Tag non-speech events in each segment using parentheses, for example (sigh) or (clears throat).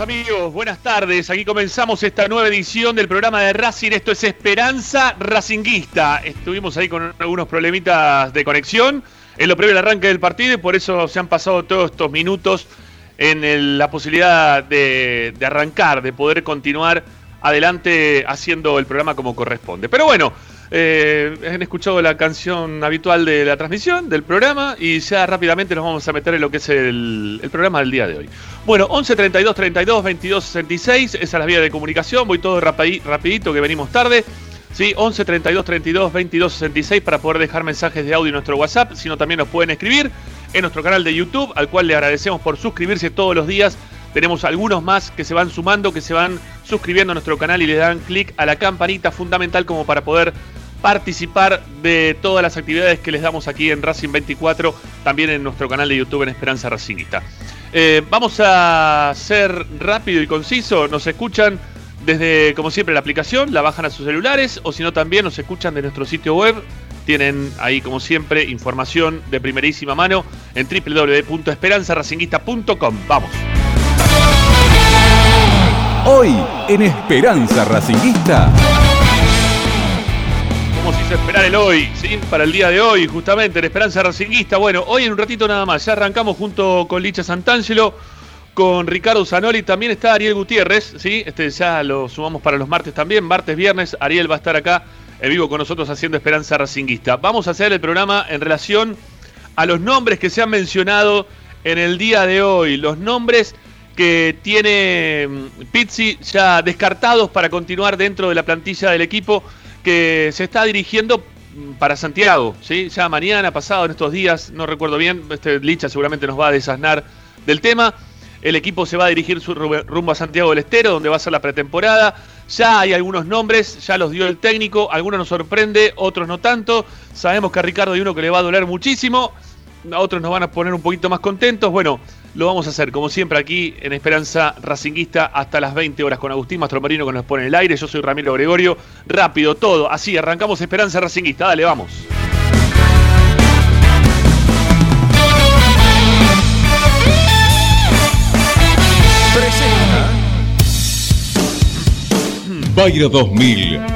amigos, buenas tardes. Aquí comenzamos esta nueva edición del programa de Racing. Esto es Esperanza Racinguista. Estuvimos ahí con algunos problemitas de conexión en lo previo al arranque del partido y por eso se han pasado todos estos minutos en la posibilidad de arrancar, de poder continuar adelante haciendo el programa como corresponde. Pero bueno, eh, han escuchado la canción habitual de la transmisión, del programa, y ya rápidamente nos vamos a meter en lo que es el, el programa del día de hoy. Bueno, 11 32 32 22 66, esa es la vía de comunicación, voy todo rapi- rapidito que venimos tarde. Sí, 11 32 32 22 66 para poder dejar mensajes de audio en nuestro WhatsApp, sino también nos pueden escribir en nuestro canal de YouTube, al cual le agradecemos por suscribirse todos los días. Tenemos algunos más que se van sumando, que se van suscribiendo a nuestro canal y le dan clic a la campanita fundamental como para poder participar de todas las actividades que les damos aquí en Racing 24, también en nuestro canal de YouTube en Esperanza Racingista. Eh, vamos a ser rápido y conciso, nos escuchan desde, como siempre, la aplicación, la bajan a sus celulares o si no también nos escuchan de nuestro sitio web. Tienen ahí, como siempre, información de primerísima mano en www.esperanzaracinguista.com. Vamos. Hoy en Esperanza Racinguista. Como se hizo esperar el hoy, ¿sí? Para el día de hoy, justamente, en Esperanza Racinguista. Bueno, hoy en un ratito nada más. Ya arrancamos junto con Licha Santangelo, con Ricardo Zanoli. También está Ariel Gutiérrez, ¿sí? Este ya lo sumamos para los martes también. Martes, viernes, Ariel va a estar acá en vivo con nosotros haciendo Esperanza Racinguista. Vamos a hacer el programa en relación a los nombres que se han mencionado en el día de hoy. Los nombres que tiene mm, Pizzi ya descartados para continuar dentro de la plantilla del equipo que se está dirigiendo mm, para Santiago, ¿sí? Ya mañana, pasado, en estos días, no recuerdo bien, este Licha seguramente nos va a desasnar del tema. El equipo se va a dirigir su ru- rumbo a Santiago del Estero, donde va a ser la pretemporada. Ya hay algunos nombres, ya los dio el técnico, algunos nos sorprende, otros no tanto. Sabemos que a Ricardo hay uno que le va a doler muchísimo, a otros nos van a poner un poquito más contentos. Bueno, lo vamos a hacer como siempre aquí en Esperanza Racinguista hasta las 20 horas con Agustín Mastromarino que nos pone en el aire. Yo soy Ramiro Gregorio. Rápido, todo. Así, arrancamos Esperanza Racinguista. Dale, vamos. Bayro 2000.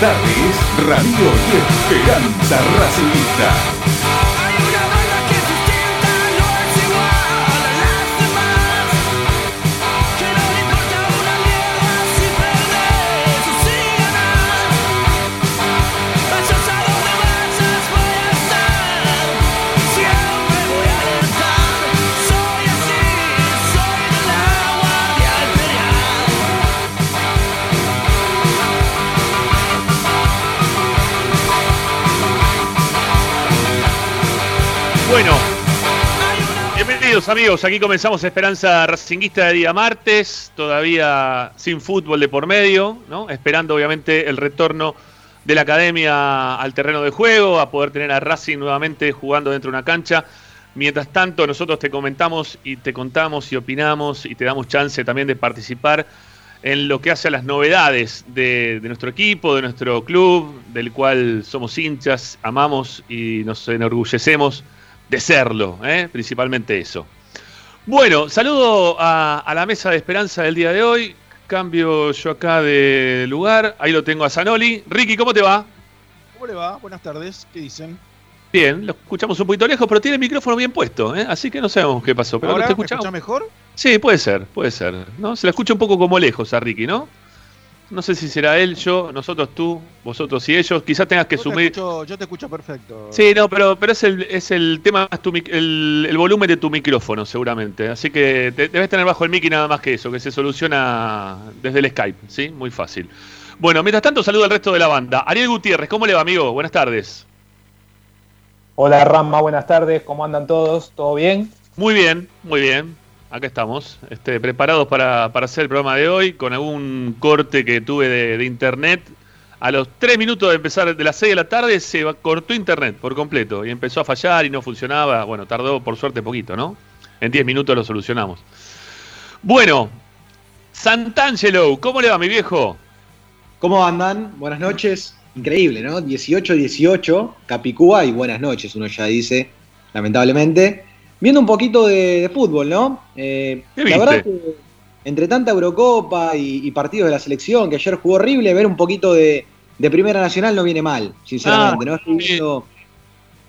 Tardes, Radio y Esperanza Racinguista. Bueno, bienvenidos amigos. Aquí comenzamos Esperanza Racinguista de día martes. Todavía sin fútbol de por medio, ¿no? Esperando obviamente el retorno de la academia al terreno de juego, a poder tener a Racing nuevamente jugando dentro de una cancha. Mientras tanto, nosotros te comentamos y te contamos y opinamos y te damos chance también de participar en lo que hace a las novedades de, de nuestro equipo, de nuestro club, del cual somos hinchas, amamos y nos enorgullecemos de serlo, ¿eh? principalmente eso. Bueno, saludo a, a la mesa de esperanza del día de hoy. Cambio yo acá de lugar. Ahí lo tengo a Zanoli. Ricky, ¿cómo te va? ¿Cómo le va? Buenas tardes. ¿Qué dicen? Bien, lo escuchamos un poquito lejos, pero tiene el micrófono bien puesto, ¿eh? así que no sabemos qué pasó. Pero ¿Ahora te me escuchamos. escucha mejor? Sí, puede ser, puede ser. ¿no? Se la escucha un poco como lejos a Ricky, ¿no? No sé si será él, yo, nosotros, tú, vosotros y ellos. Quizás tengas que Yo te, sumir. escucho, yo te escucho perfecto. Sí, no, pero, pero es el, es el tema, es tu mic- el, el volumen de tu micrófono, seguramente. Así que te- debes tener bajo el mic y nada más que eso, que se soluciona desde el Skype, ¿sí? Muy fácil. Bueno, mientras tanto, saludo al resto de la banda. Ariel Gutiérrez, ¿cómo le va, amigo? Buenas tardes. Hola Rama, buenas tardes, ¿cómo andan todos? ¿Todo bien? Muy bien, muy bien. Acá estamos, este, preparados para, hacer el programa de hoy, con algún corte que tuve de, internet. A los 3 minutos de empezar, de las 6 de la tarde, se cortó internet por completo y empezó a fallar y no funcionaba. Bueno, tardó por suerte poquito, ¿no? En 10 minutos lo solucionamos. Bueno, Santangelo, ¿cómo le va, mi viejo? ¿Cómo andan? Buenas noches. Increíble, ¿no? 18-18, Capicúa y buenas noches, uno ya dice, lamentablemente. Viendo un poquito de, de fútbol, ¿no? Eh, ¿Qué la viste? verdad que entre tanta Eurocopa y, y partidos de la selección, que ayer jugó horrible, ver un poquito de, de Primera Nacional no viene mal, sinceramente, Ah, ¿no? Viendo,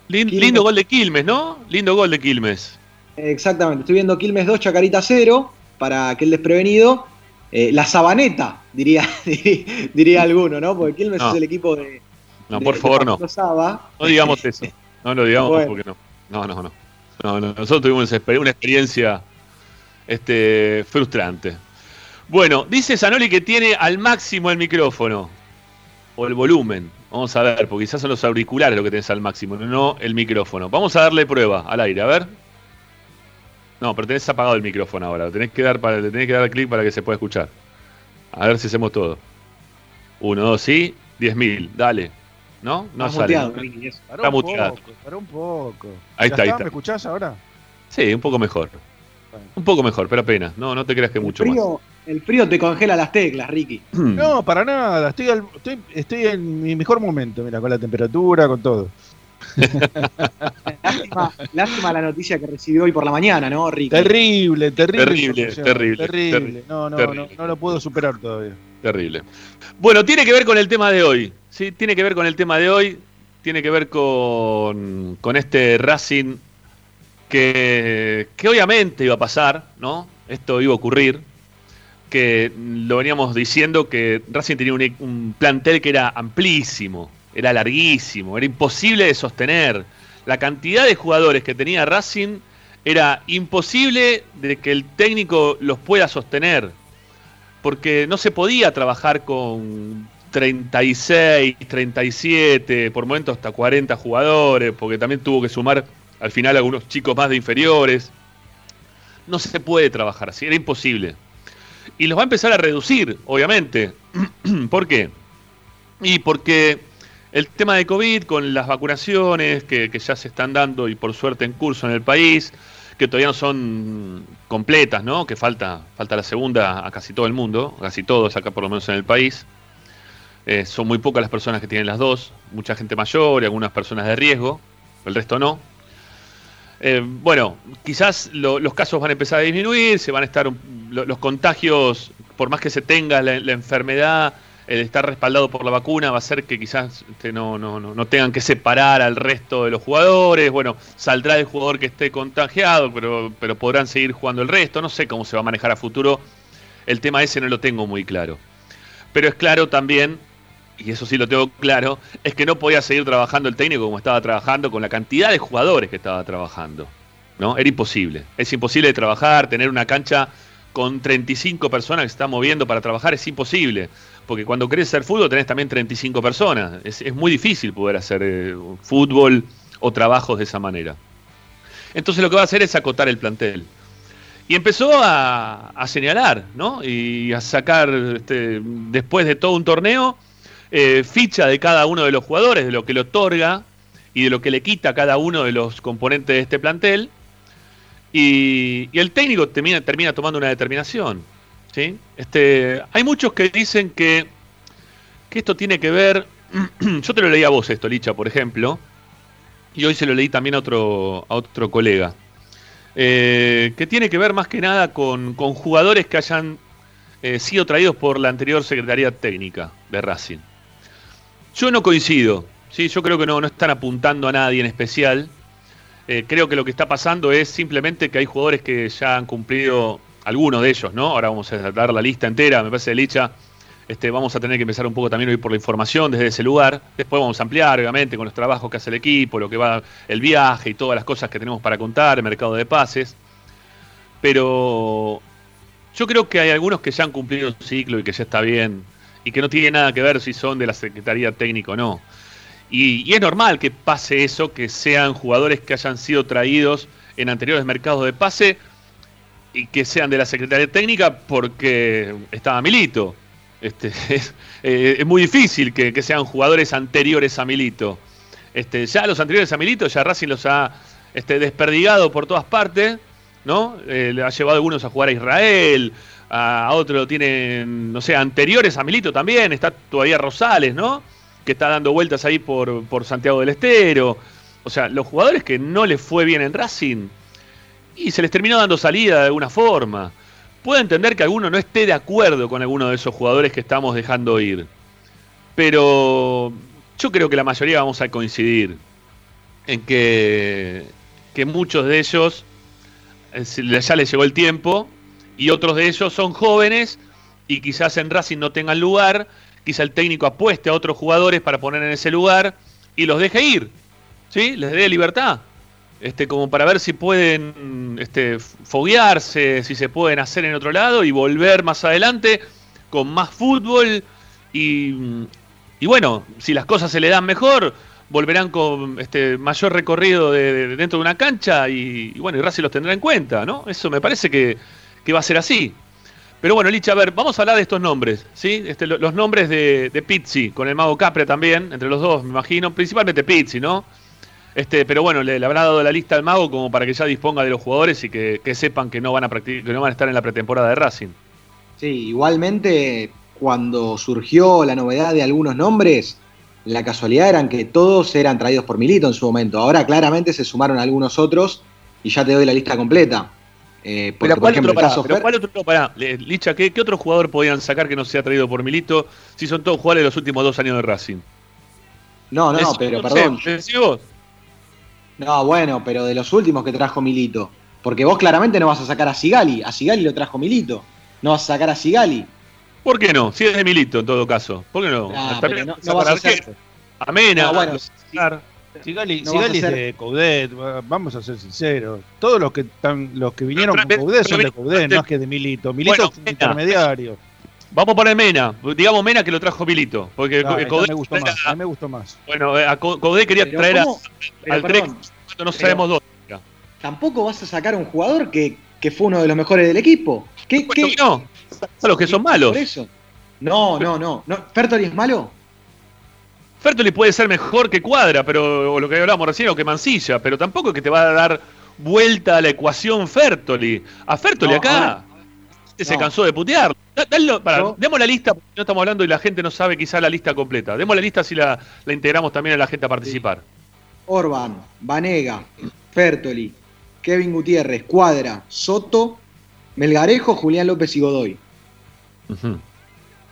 lindo gol de Quilmes, ¿no? Lindo gol de Quilmes. exactamente, estoy viendo Quilmes 2, Chacarita 0, para aquel desprevenido. Eh, la sabaneta, (laughs) diría, diría alguno, ¿no? Porque Quilmes No. es el equipo de, No, de- por favor, no. Saba. No digamos eso. No lo digamos Bueno. porque no. No, no, no. No, no. Nosotros tuvimos una experiencia este, frustrante. Bueno, dice Zanoli que tiene al máximo el micrófono. O el volumen. Vamos a ver, porque quizás son los auriculares lo que tenés al máximo, no el micrófono. Vamos a darle prueba al aire, a ver. No, pero tenés apagado el micrófono ahora. Tenés que dar para, le tenés que dar clic para que se pueda escuchar. A ver si hacemos todo. Uno, dos, sí. Diez mil. Dale. ¿No? No Estás sale. muteado. Ricky, eso. Está un muteado. poco, pará un poco. Ahí ¿Ya está, ahí está. ¿Me escuchás ahora? Sí, un poco mejor. Un poco mejor, pero apenas. No, no te creas que El mucho frío, el frío te congela las teclas, Ricky. más. (clears throat) No, para nada. Estoy, al- estoy, estoy en mi mejor momento, mira, con la temperatura, con todo. Lástima, lástima la noticia que recibió hoy por la mañana, ¿no, Ricky? Terrible, terrible. Terrible, terrible, Terrible. terrible, No, no, terrible. no, no lo puedo superar todavía. Terrible. Bueno, tiene que ver con el tema de hoy. Sí, tiene que ver con el tema de hoy. Tiene que ver con, con este Racing que, que obviamente iba a pasar, ¿no? Esto iba a ocurrir. Que lo veníamos diciendo que Racing tenía un, un plantel que era amplísimo, era larguísimo, era imposible de sostener. La cantidad de jugadores que tenía Racing era imposible de que el técnico los pueda sostener porque no se podía trabajar con 36, 37, por momentos hasta 40 jugadores, porque también tuvo que sumar al final algunos chicos más de inferiores. No se puede trabajar así, era imposible. Y los va a empezar a reducir, obviamente. (clears throat) ¿Por qué? Y porque el tema de COVID, con las vacunaciones que, ya se están dando y por suerte en curso en el país, que todavía no son completas, ¿no? Que falta, falta la segunda a casi todo el mundo, casi todos acá por lo menos en el país. Eh, son muy pocas las personas que tienen las dos, mucha gente mayor y algunas personas de riesgo, el resto no. Eh, bueno, quizás lo- los casos van a empezar a disminuir, se van a estar los contagios, por más que se tenga la, la enfermedad, el estar respaldado por la vacuna va a hacer que quizás este, no, no, no, no tengan que separar al resto de los jugadores. Bueno, saldrá el jugador que esté contagiado, pero, pero podrán seguir jugando el resto. No sé cómo se va a manejar a futuro. El tema ese no lo tengo muy claro. Pero es claro también, y eso sí lo tengo claro, es que no podía seguir trabajando el técnico como estaba trabajando con la cantidad de jugadores que estaba trabajando. ¿no? Era imposible. Es imposible trabajar, tener una cancha con 35 personas que se están moviendo para trabajar, es imposible. Porque cuando querés hacer fútbol tenés también 35 personas. Es, es muy difícil poder hacer eh, fútbol o trabajos de esa manera. Entonces lo que va a hacer es acotar el plantel. Y empezó a, a señalar, ¿no? Y a sacar, este, después de todo un torneo, eh, ficha de cada uno de los jugadores, de lo que le otorga y de lo que le quita cada uno de los componentes de este plantel. Y, el técnico termina, tomando una determinación. ¿sí? Este, hay muchos que dicen que, esto tiene que ver. (clears throat) Yo te lo leí a vos esto, Licha, por ejemplo. Y hoy se lo leí también a otro, colega. Eh, que tiene que ver más que nada con, con jugadores que hayan eh, sido traídos por la anterior Secretaría Técnica de Racing. Yo no coincido, ¿sí? yo creo que no, no están apuntando a nadie en especial. Eh, creo que lo que está pasando es simplemente que hay jugadores que ya han cumplido, algunos de ellos, ¿no? Ahora vamos a dar la lista entera, me parece, Licha. Este, vamos a tener que empezar un poco también hoy por la información desde ese lugar. Después vamos a ampliar, obviamente, con los trabajos que hace el equipo, lo que va el viaje y todas las cosas que tenemos para contar, el mercado de pases. Pero yo creo que hay algunos que ya han cumplido su ciclo y que ya está bien y que no tiene nada que ver si son de la Secretaría Técnica o no. Y, es normal que pase eso, que sean jugadores que hayan sido traídos en anteriores mercados de pase y que sean de la Secretaría Técnica porque estaba Milito. Este, (laughs) es, eh, es muy difícil que, que sean jugadores anteriores a Milito. Este, ya los anteriores a Milito, ya Racing los ha este, desperdigado por todas partes, ¿no? Eh, le ha llevado a algunos a jugar a Israel, a otro tienen, no sé, anteriores a Milito también, está todavía Rosales, ¿no? Que está dando vueltas ahí por, por Santiago del Estero. O sea, los jugadores que no les fue bien en Racing y se les terminó dando salida de alguna forma. Puedo entender que alguno no esté de acuerdo con alguno de esos jugadores que estamos dejando ir. Pero yo creo que la mayoría vamos a coincidir en que, que muchos de ellos eh, ya les llegó el tiempo y otros de ellos son jóvenes y quizás en Racing no tengan lugar, quizá el técnico apueste a otros jugadores para poner en ese lugar y los deje ir, ¿sí? Les dé libertad, este, como para ver si pueden este, foguearse, si se pueden hacer en otro lado y volver más adelante con más fútbol y, y bueno, si las cosas se le dan mejor, volverán con este mayor recorrido de, de- dentro de una cancha y, y bueno, y Racing los tendrá en cuenta, ¿no? Eso me parece que, que va a ser así. Pero bueno, Licha, a ver, vamos a hablar de estos nombres, ¿sí? Este, lo- los nombres de, de Pizzi, con el mago Capre también, entre los dos, me imagino, principalmente Pizzi, ¿no? Este, pero bueno, le, le habrá dado la lista al mago como para que ya disponga de los jugadores y que, sepan que no van a que no van a estar en la pretemporada de Racing. Sí, igualmente cuando surgió la novedad de algunos nombres, la casualidad eran que todos eran traídos por Milito en su momento. Ahora claramente se sumaron algunos otros y ya te doy la lista completa. Eh, porque, Pero por ¿cuál ejemplo, otro, pará, pero cuál otro pará, Le- Licha, ¿qué, qué otro jugador podían sacar que no sea traído por Milito si son todos jugadores de los últimos dos años de Racing? No, no, no, pero sé, perdón. vos. No, bueno, pero de los últimos que trajo Milito. Porque vos claramente no vas a sacar a Sigali. A Sigali lo trajo Milito. No vas a sacar a Sigali. ¿Por qué no? Si es de Milito en todo caso. ¿Por qué no? Ah, pero no- no vas a hacer-. A. No, bueno, sí. Sigali, No Sigali a es de Coudet, va- vamos a ser sinceros. Todos los que están, los que vinieron Pero- con Coudet pero son de Coudet, no es que de Milito. Milito Bueno, es un Mena. intermediario. Vamos a poner Mena. Digamos Mena que lo trajo Milito. Porque No, Coudet me gustó más, a- a mí me gustó más. Bueno, eh, a Co- Coudet quería Pero traer a- al perdón, Trex, no sabemos dónde. tampoco vas a sacar a un jugador que, que fue uno de los mejores del equipo. ¿Qué, Puesto qué- no. Son los que son malos. Por eso. No, no, no. no. ¿Fertoli es malo? Fertoli puede ser mejor que Cuadra, pero o lo que hablábamos recién, o que Mancilla, pero tampoco es que te va a dar vuelta a la ecuación Fertoli. A Fertoli No, acá se cansó de putear. Da- dalo- pará, Yo- demos la lista, porque no estamos hablando y la gente no sabe quizá la lista completa. Demos la lista si la, la integramos también a la gente a participar. Orban, Vanega, Fertoli, Kevin Gutiérrez, Cuadra, Soto, Melgarejo, Julián López y Godoy.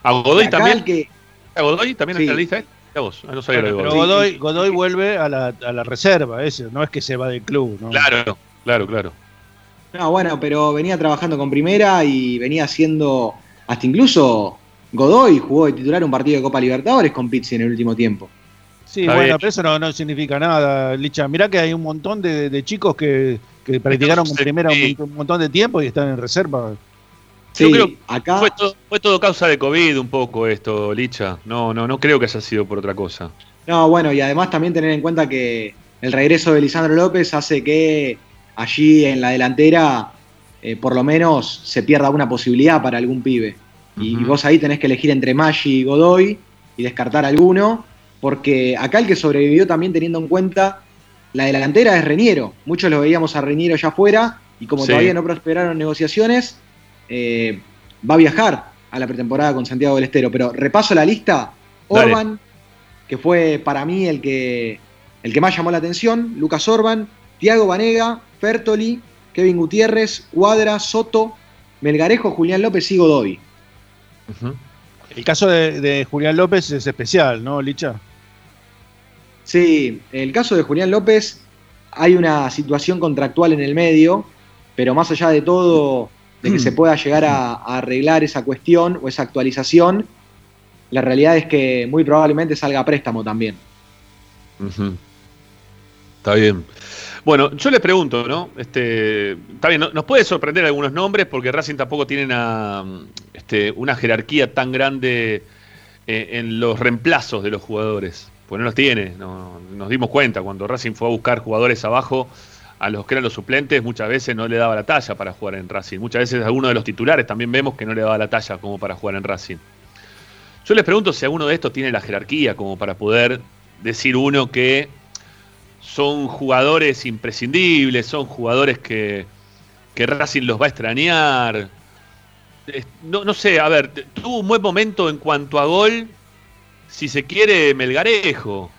¿A Godoy también? que- ¿A Godoy también Sí. en la lista? esta? Vos, no sabía Bueno, lo de pero Godoy. Godoy, Godoy vuelve a la, a la reserva, ese, no es que se va del club. ¿no? Claro, claro, claro. No, bueno, pero venía trabajando con primera y venía haciendo. Hasta incluso Godoy jugó de titular un partido de Copa Libertadores con Pizzi en el último tiempo. Sí, Está bueno, bien. pero eso no, no significa nada, Licha. Mirá que hay un montón de, de chicos que, que practicaron con primera un montón de tiempo y están en reserva. Sí, Yo creo que acá. Fue todo, fue todo causa de COVID un poco esto, Licha. No, no, no creo que haya sido por otra cosa. No, bueno, y además también tener en cuenta que el regreso de Lisandro López hace que allí en la delantera eh, por lo menos se pierda una posibilidad para algún pibe. Y vos ahí tenés que elegir entre Maggi y Godoy y descartar alguno, porque acá el que sobrevivió también teniendo en cuenta la delantera es Reñero. Muchos lo veíamos a Reñero ya afuera y como Sí. todavía no prosperaron negociaciones, eh, va a viajar a la pretemporada con Santiago del Estero. Pero repaso la lista. Dale. Orban, que fue para mí el que, el que más llamó la atención, Lucas Orban, Tiago Vanega, Fertoli, Kevin Gutiérrez, Cuadra, Soto, Melgarejo, Julián López y Godoy. El caso de, de Julián López es especial, ¿no, Licha? Sí, el caso de Julián López, hay una situación contractual en el medio, pero más allá de todo, de que se pueda llegar a, arreglar esa cuestión o esa actualización, la realidad es que muy probablemente salga a préstamo también. Está bien. Bueno, yo les pregunto, ¿no? Este, está bien, no- nos puede sorprender algunos nombres porque Racing tampoco tiene una, este, una jerarquía tan grande eh, en los reemplazos de los jugadores. Pues no los tiene, no- nos dimos cuenta cuando Racing fue a buscar jugadores abajo, a los que eran los suplentes muchas veces no le daba la talla para jugar en Racing. Muchas veces a alguno de los titulares también vemos que no le daba la talla como para jugar en Racing. Yo les pregunto si alguno de estos tiene la jerarquía como para poder decir uno que son jugadores imprescindibles, son jugadores que, que Racing los va a extrañar. No, no sé, a ver, tuvo un buen momento en cuanto a gol, si se quiere, Melgarejo.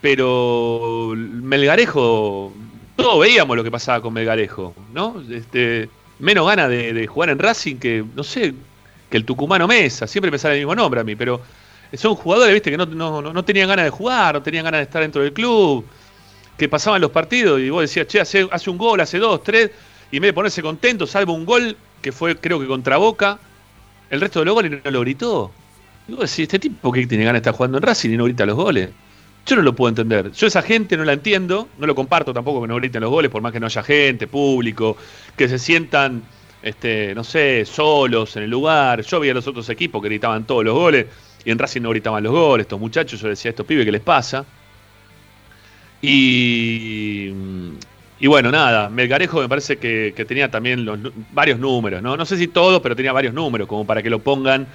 Pero Melgarejo, todos veíamos lo que pasaba con Melgarejo, ¿no? Este, menos ganas de, jugar en Racing que, no sé, que el tucumano Mesa. Siempre me sale el mismo nombre a mí, pero son jugadores, viste, que no, no, no- no tenían ganas de jugar, no tenían ganas de estar dentro del club, que pasaban los partidos y vos decías, che, hace, hace un gol, hace dos, tres, y en vez de ponerse contento, salvo un gol que fue, creo que contra Boca, el resto de los goles no lo gritó. Y vos decís, este tipo que tiene ganas de estar jugando en Racing y no grita los goles. Yo no lo puedo entender. Yo esa gente no la entiendo, no lo comparto tampoco que no griten los goles, por más que no haya gente, público, que se sientan, este, no sé, solos en el lugar. Yo vi a los otros equipos que gritaban todos los goles y en Racing no gritaban los goles. Estos muchachos, yo decía, estos pibes, ¿qué les pasa? Y, y bueno, nada, Melgarejo me parece que, que tenía también los varios números, ¿no? No sé si todos, pero tenía varios números, como para que lo pongan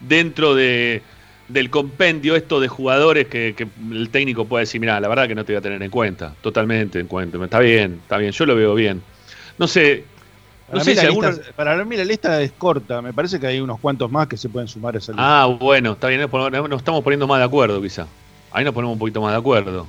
dentro de, del compendio esto de jugadores que, que el técnico puede decir, mira, la verdad que no te voy a tener en cuenta, totalmente en cuenta. Está bien, está bien, yo lo veo bien. No sé, no Para, sé mí si la alguno... lista, para mí la lista es corta. Me parece que hay unos cuantos más que se pueden sumar a esa lista. Ah, bueno, está bien, nos estamos poniendo más de acuerdo quizá. Ahí nos ponemos un poquito más de acuerdo.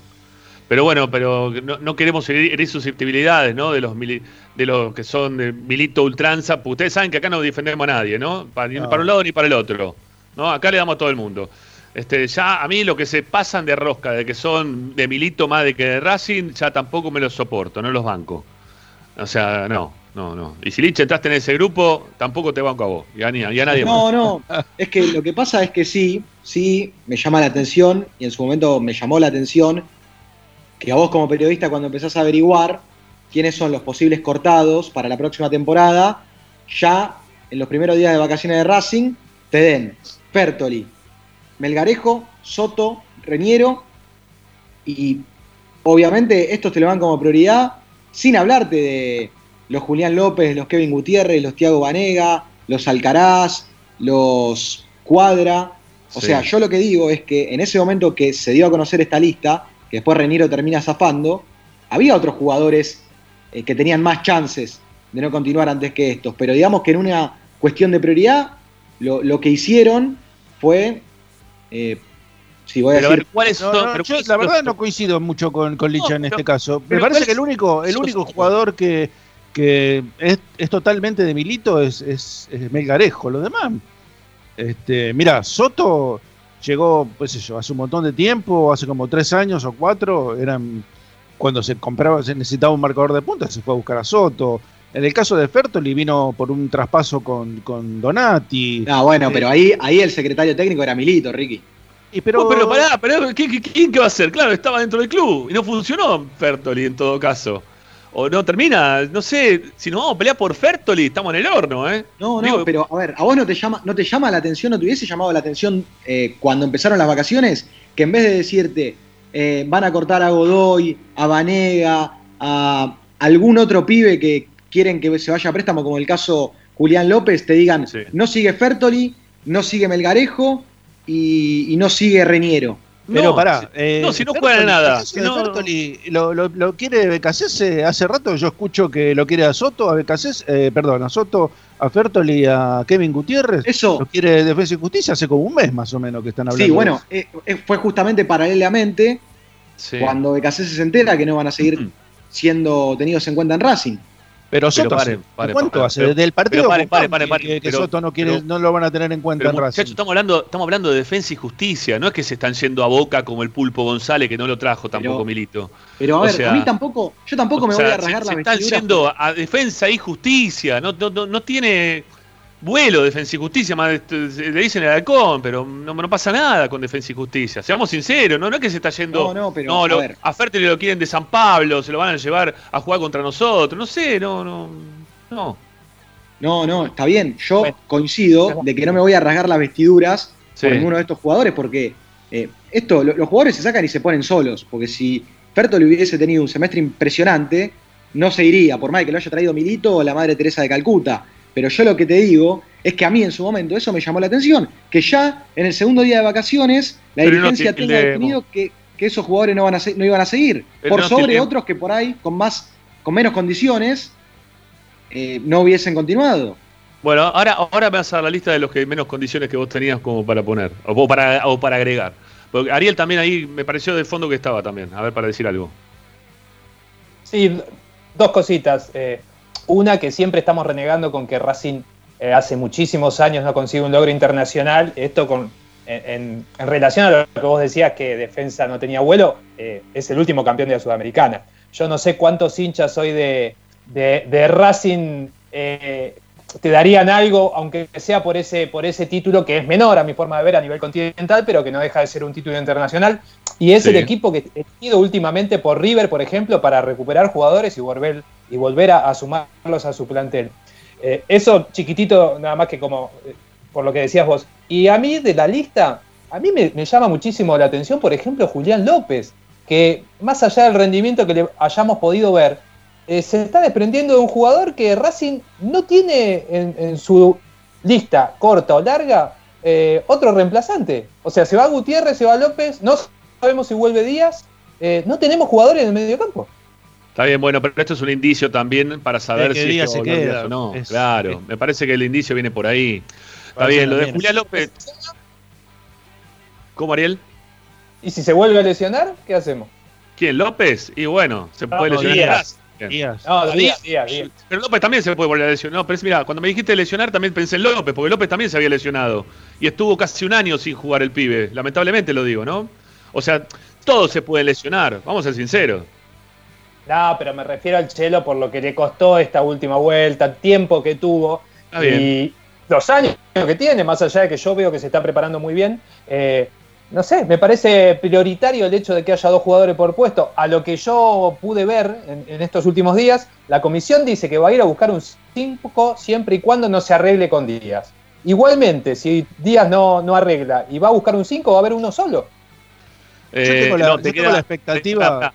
Pero bueno, pero no, no queremos herir, susceptibilidades, ¿no? De los mili- de los que son de Milito Ultranza. Ustedes saben que acá no defendemos a nadie, ¿no? Para, ni No. para un lado ni para el otro. ¿No? Acá le damos a todo el mundo. Este, ya a mí lo que se pasan de rosca, de que son de Milito más de que de Racing, ya tampoco me los soporto, no los banco. O sea, no, no, no. Y si Lich entraste en ese grupo, tampoco te banco a vos. Y a, ni- y a nadie No, más. no. (laughs) Es que lo que pasa es que sí, sí, me llama la atención, y en su momento me llamó la atención, que a vos como periodista cuando empezás a averiguar quiénes son los posibles cortados para la próxima temporada, ya en los primeros días de vacaciones de Racing te den Fertoli, Melgarejo, Soto, Reñero, y obviamente estos te lo dan como prioridad, sin hablarte de los Julián López, los Kevin Gutiérrez, los Tiago Vanega, los Alcaraz, los Cuadra. O Sí. sea, yo lo que digo es que en ese momento que se dio a conocer esta lista, que después Reñero termina zafando, había otros jugadores eh, que tenían más chances de no continuar antes que estos. Pero digamos que en una cuestión de prioridad, lo, lo que hicieron fue. eh, si voy a Pero a decir. ¿cuáles No, son? no, pero yo la verdad no coincido mucho con, con Licha No, en pero- este caso. Me parece ¿cuál que el único, el único jugador que, que es, es totalmente de Milito es, es, es Melgarejo. Los demás, este, mira, Soto llegó, pues yo, hace un montón de tiempo, hace como tres años o cuatro, eran cuando se compraba, se necesitaba un marcador de puntas, se fue a buscar a Soto. En el caso de Fertoli vino por un traspaso con, con Donati. Ah, bueno, Eh, pero ahí, ahí el secretario técnico era Milito, Ricky. y pero, No, pero pará, pero ¿qué- qué- ¿quién qué va a hacer? Claro, estaba dentro del club y no funcionó Fertoli en todo caso. O no termina, no sé, si nos vamos a pelear por Fertoli, estamos en el horno, ¿eh? No, no, Digo- pero a ver, ¿a vos no te llama, no te llama la atención, no te hubiese llamado la atención eh, cuando empezaron las vacaciones? Que en vez de decirte, eh, van a cortar a Godoy, a Vanega, a algún otro pibe que quieren que se vaya a préstamo, como el caso Julián López, te digan, Sí. no sigue Fertoli, no sigue Melgarejo y, y no sigue Reñero. Pero No, pará. si- eh, no, si no Fertoli- juega nada, si no- Fertoli lo, lo- lo quiere Becasés hace rato. Yo escucho que lo quiere a Soto, a Becasés, eh, perdón, a Soto, a Fertoli y a Kevin Gutiérrez. Eso, Lo quiere Defensa y Justicia hace como un mes más o menos que están hablando. sí, bueno, eh, eh, fue justamente paralelamente Sí. cuando Becasés se entera que no van a seguir (clears throat) siendo tenidos en cuenta en Racing. Pero Soto, pero paren, paren, ¿cuánto paren, hace? Desde el partido pero paren, que, que Soto no, quiere, pero- no lo van a tener en cuenta en Racing. estamos hablando, estamos hablando de defensa y justicia, no es que se están yendo a boca como el pulpo González que no lo trajo tampoco Milito. Pero a O ver, sea- a mí tampoco, yo tampoco O me sea, voy a se- rasgar se, la están vestidura. yendo a defensa y justicia, no, no, no, no tiene vuelo defensa y justicia, más le dicen el halcón, pero no, no pasa nada con defensa y justicia. Seamos sinceros, no, no es que se está yendo. No, no, pero, no, a lo- ver. a Fertel lo quieren de San Pablo, se lo van a llevar a jugar contra nosotros, no sé, no, no, no. No, no, está bien. Yo Bueno. coincido de que no me voy a rasgar las vestiduras Sí. por ninguno de estos jugadores, porque eh, esto, lo- los jugadores se sacan y se ponen solos. Porque si Ferto le hubiese tenido un semestre impresionante, no se iría, por más que lo haya traído Milito o la Madre Teresa de Calcuta. Pero yo lo que te digo es que a mí en su momento eso me llamó la atención, que ya en el segundo día de vacaciones la Pero no dirigencia tenga definido que, que esos jugadores no, van a se- no iban a seguir, Pero por no sobre otros que por ahí, con, más, con menos condiciones, eh, no hubiesen continuado. Bueno, ahora, ahora me vas a dar la lista de los que menos condiciones que vos tenías como para poner, o para, o para agregar. Porque Ariel también ahí me pareció de fondo que estaba también, a ver, para decir algo. Sí, dos cositas. Eh, una, que siempre estamos renegando con que Racing eh, hace muchísimos años no consigue un logro internacional. Esto con, en, relación a lo que vos decías que defensa no tenía vuelo, eh, es el último campeón de la Sudamericana. Yo no sé cuántos hinchas hoy de, de- de Racing eh, te darían algo, aunque sea por ese, por ese título que es menor a mi forma de ver a nivel continental, pero que no deja de ser un título internacional. Y es Sí. el equipo que he ido últimamente por River, por ejemplo, para recuperar jugadores y volver, y volver a, sumarlos a su plantel. Eh, eso chiquitito, nada más que como eh, por lo que decías vos. Y a mí de la lista, a mí me, llama muchísimo la atención, por ejemplo, Julián López, que más allá del rendimiento que le hayamos podido ver, eh, se está desprendiendo de un jugador que Racing no tiene en, su lista, corta o larga, otro reemplazante. O sea, se va Gutiérrez, se va López, no sabemos si vuelve Díaz, no tenemos jugadores en el medio campo. Está bien, bueno, pero esto es un indicio también para saber si Díaz es se queda, o no. es- claro, es- me parece que el indicio viene por ahí. Está bien, lo de también. Julián López. ¿Cómo, Ariel? Y si se vuelve a lesionar, ¿qué hacemos? ¿Quién? ¿López? Y bueno, se puede no, lesionar. Díaz. Bien. Díaz. No, Díaz. Díaz, Díaz, Díaz. Pero López también se puede volver a lesionar. No, pero mira, cuando me dijiste lesionar también pensé en López, porque López también se había lesionado. Y estuvo casi un año sin jugar el pibe. Lamentablemente lo digo, ¿no? O sea, todos se pueden lesionar, vamos a ser sinceros. No, pero me refiero al Chelo por lo que le costó esta última vuelta, el tiempo que tuvo y los años que tiene, más allá de que yo veo que se está preparando muy bien. eh, no sé, me parece prioritario el hecho de que haya dos jugadores por puesto. A lo que yo pude ver en, en estos últimos días, la comisión dice que va a ir a buscar un 5 siempre y cuando no se arregle con Díaz. Igualmente, si Díaz no, no arregla y va a buscar un 5, va a haber uno solo. Yo Eh, tengo la, no, yo te tengo queda- la expectativa.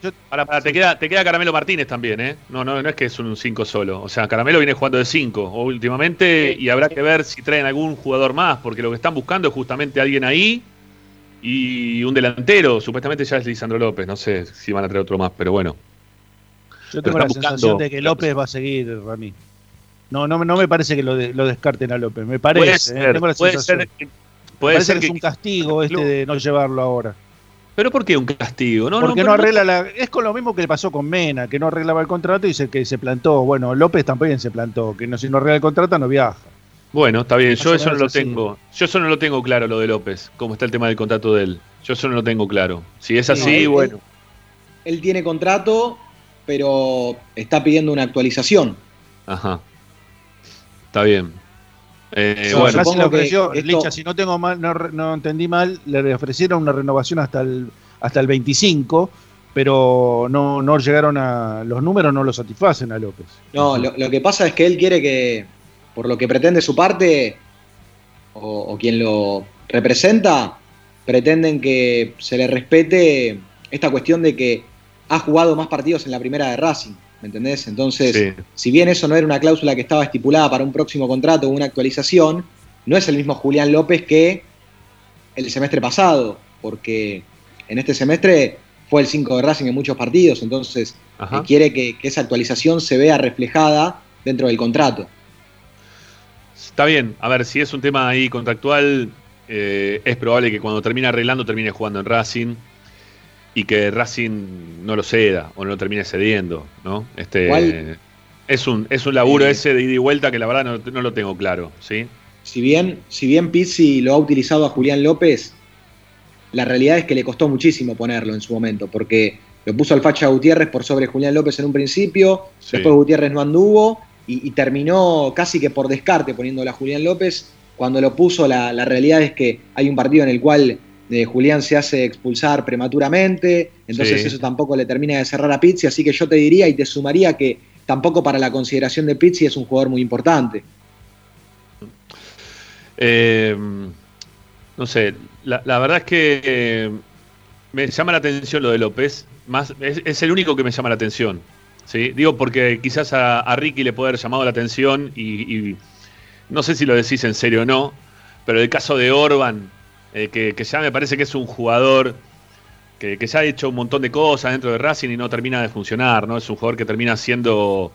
Te, queda, te queda Caramelo Martínez también, ¿eh? No, no, no es que es un 5 solo. O sea, Caramelo viene jugando de 5 últimamente y habrá que ver si traen algún jugador más, porque lo que están buscando es justamente alguien ahí y un delantero. Supuestamente ya es Lisandro López, no sé si van a traer otro más, pero bueno. Yo tengo la sensación de que López va a seguir, Rami. No, no, no me parece que lo, de- lo descarten a López. Me parece. puede eh, ser, tengo la puede sensación. ser, puede parece ser que, que, es un castigo este de no llevarlo ahora. Pero ¿por qué un castigo? No, Porque no, arregla la. Es con lo mismo que le pasó con Mena, que no arreglaba el contrato y se, que se plantó. Bueno, López también se plantó, que no, si no arregla el contrato no viaja. Bueno, está bien, yo eso no lo así. tengo. Yo eso no lo tengo claro, lo de López, cómo está el tema del contrato de él. Yo eso no lo tengo claro. Si es así, No, él- bueno. Él tiene contrato, pero está pidiendo una actualización. Ajá. Está bien. Eh, No, bueno, Racing supongo que esto- Licha, si no tengo mal, no, re- no entendí mal, le ofrecieron una renovación hasta el, hasta el 25, pero no, no llegaron a. Los números no lo satisfacen a López. No, lo, lo que pasa es que él quiere que, por lo que pretende su parte, o, o quien lo representa, pretenden que se le respete esta cuestión de que ha jugado más partidos en la primera de Racing, ¿me entendés? Entonces, sí. si bien eso no era una cláusula que estaba estipulada para un próximo contrato o una actualización, no es el mismo Julián López que el semestre pasado, porque en este semestre fue el 5 de Racing en muchos partidos, entonces eh, quiere que, que esa actualización se vea reflejada dentro del contrato. Está bien. A ver, si es un tema ahí contractual, eh, es probable que cuando termine arreglando termine jugando en Racing y que Racing no lo ceda o no lo termine cediendo, ¿no? Este es un es un laburo Eh. ese de ida y vuelta que la verdad no, no lo tengo claro, ¿sí? Si bien, si bien Pizzi lo ha utilizado a Julián López, la realidad es que le costó muchísimo ponerlo en su momento, porque lo puso al Facha Gutiérrez por sobre Julián López en un principio, Sí. después Gutiérrez no anduvo y, y terminó casi que por descarte poniéndolo a Julián López. Cuando lo puso, la, la realidad es que hay un partido en el cual eh, Julián se hace expulsar prematuramente, entonces Sí. eso tampoco le termina de cerrar a Pizzi, así que yo te diría y te sumaría que tampoco para la consideración de Pizzi es un jugador muy importante. Eh, no sé, la, la verdad es que eh, me llama la atención lo de López. Más, es, es el único que me llama la atención. ¿sí? Digo porque quizás a, a Ricky le puede haber llamado la atención y, y no sé si lo decís en serio o no, pero el caso de Orban, eh, que, que ya me parece que es un jugador que, que ya ha hecho un montón de cosas dentro de Racing y no termina de funcionar, ¿no? Es un jugador que termina siendo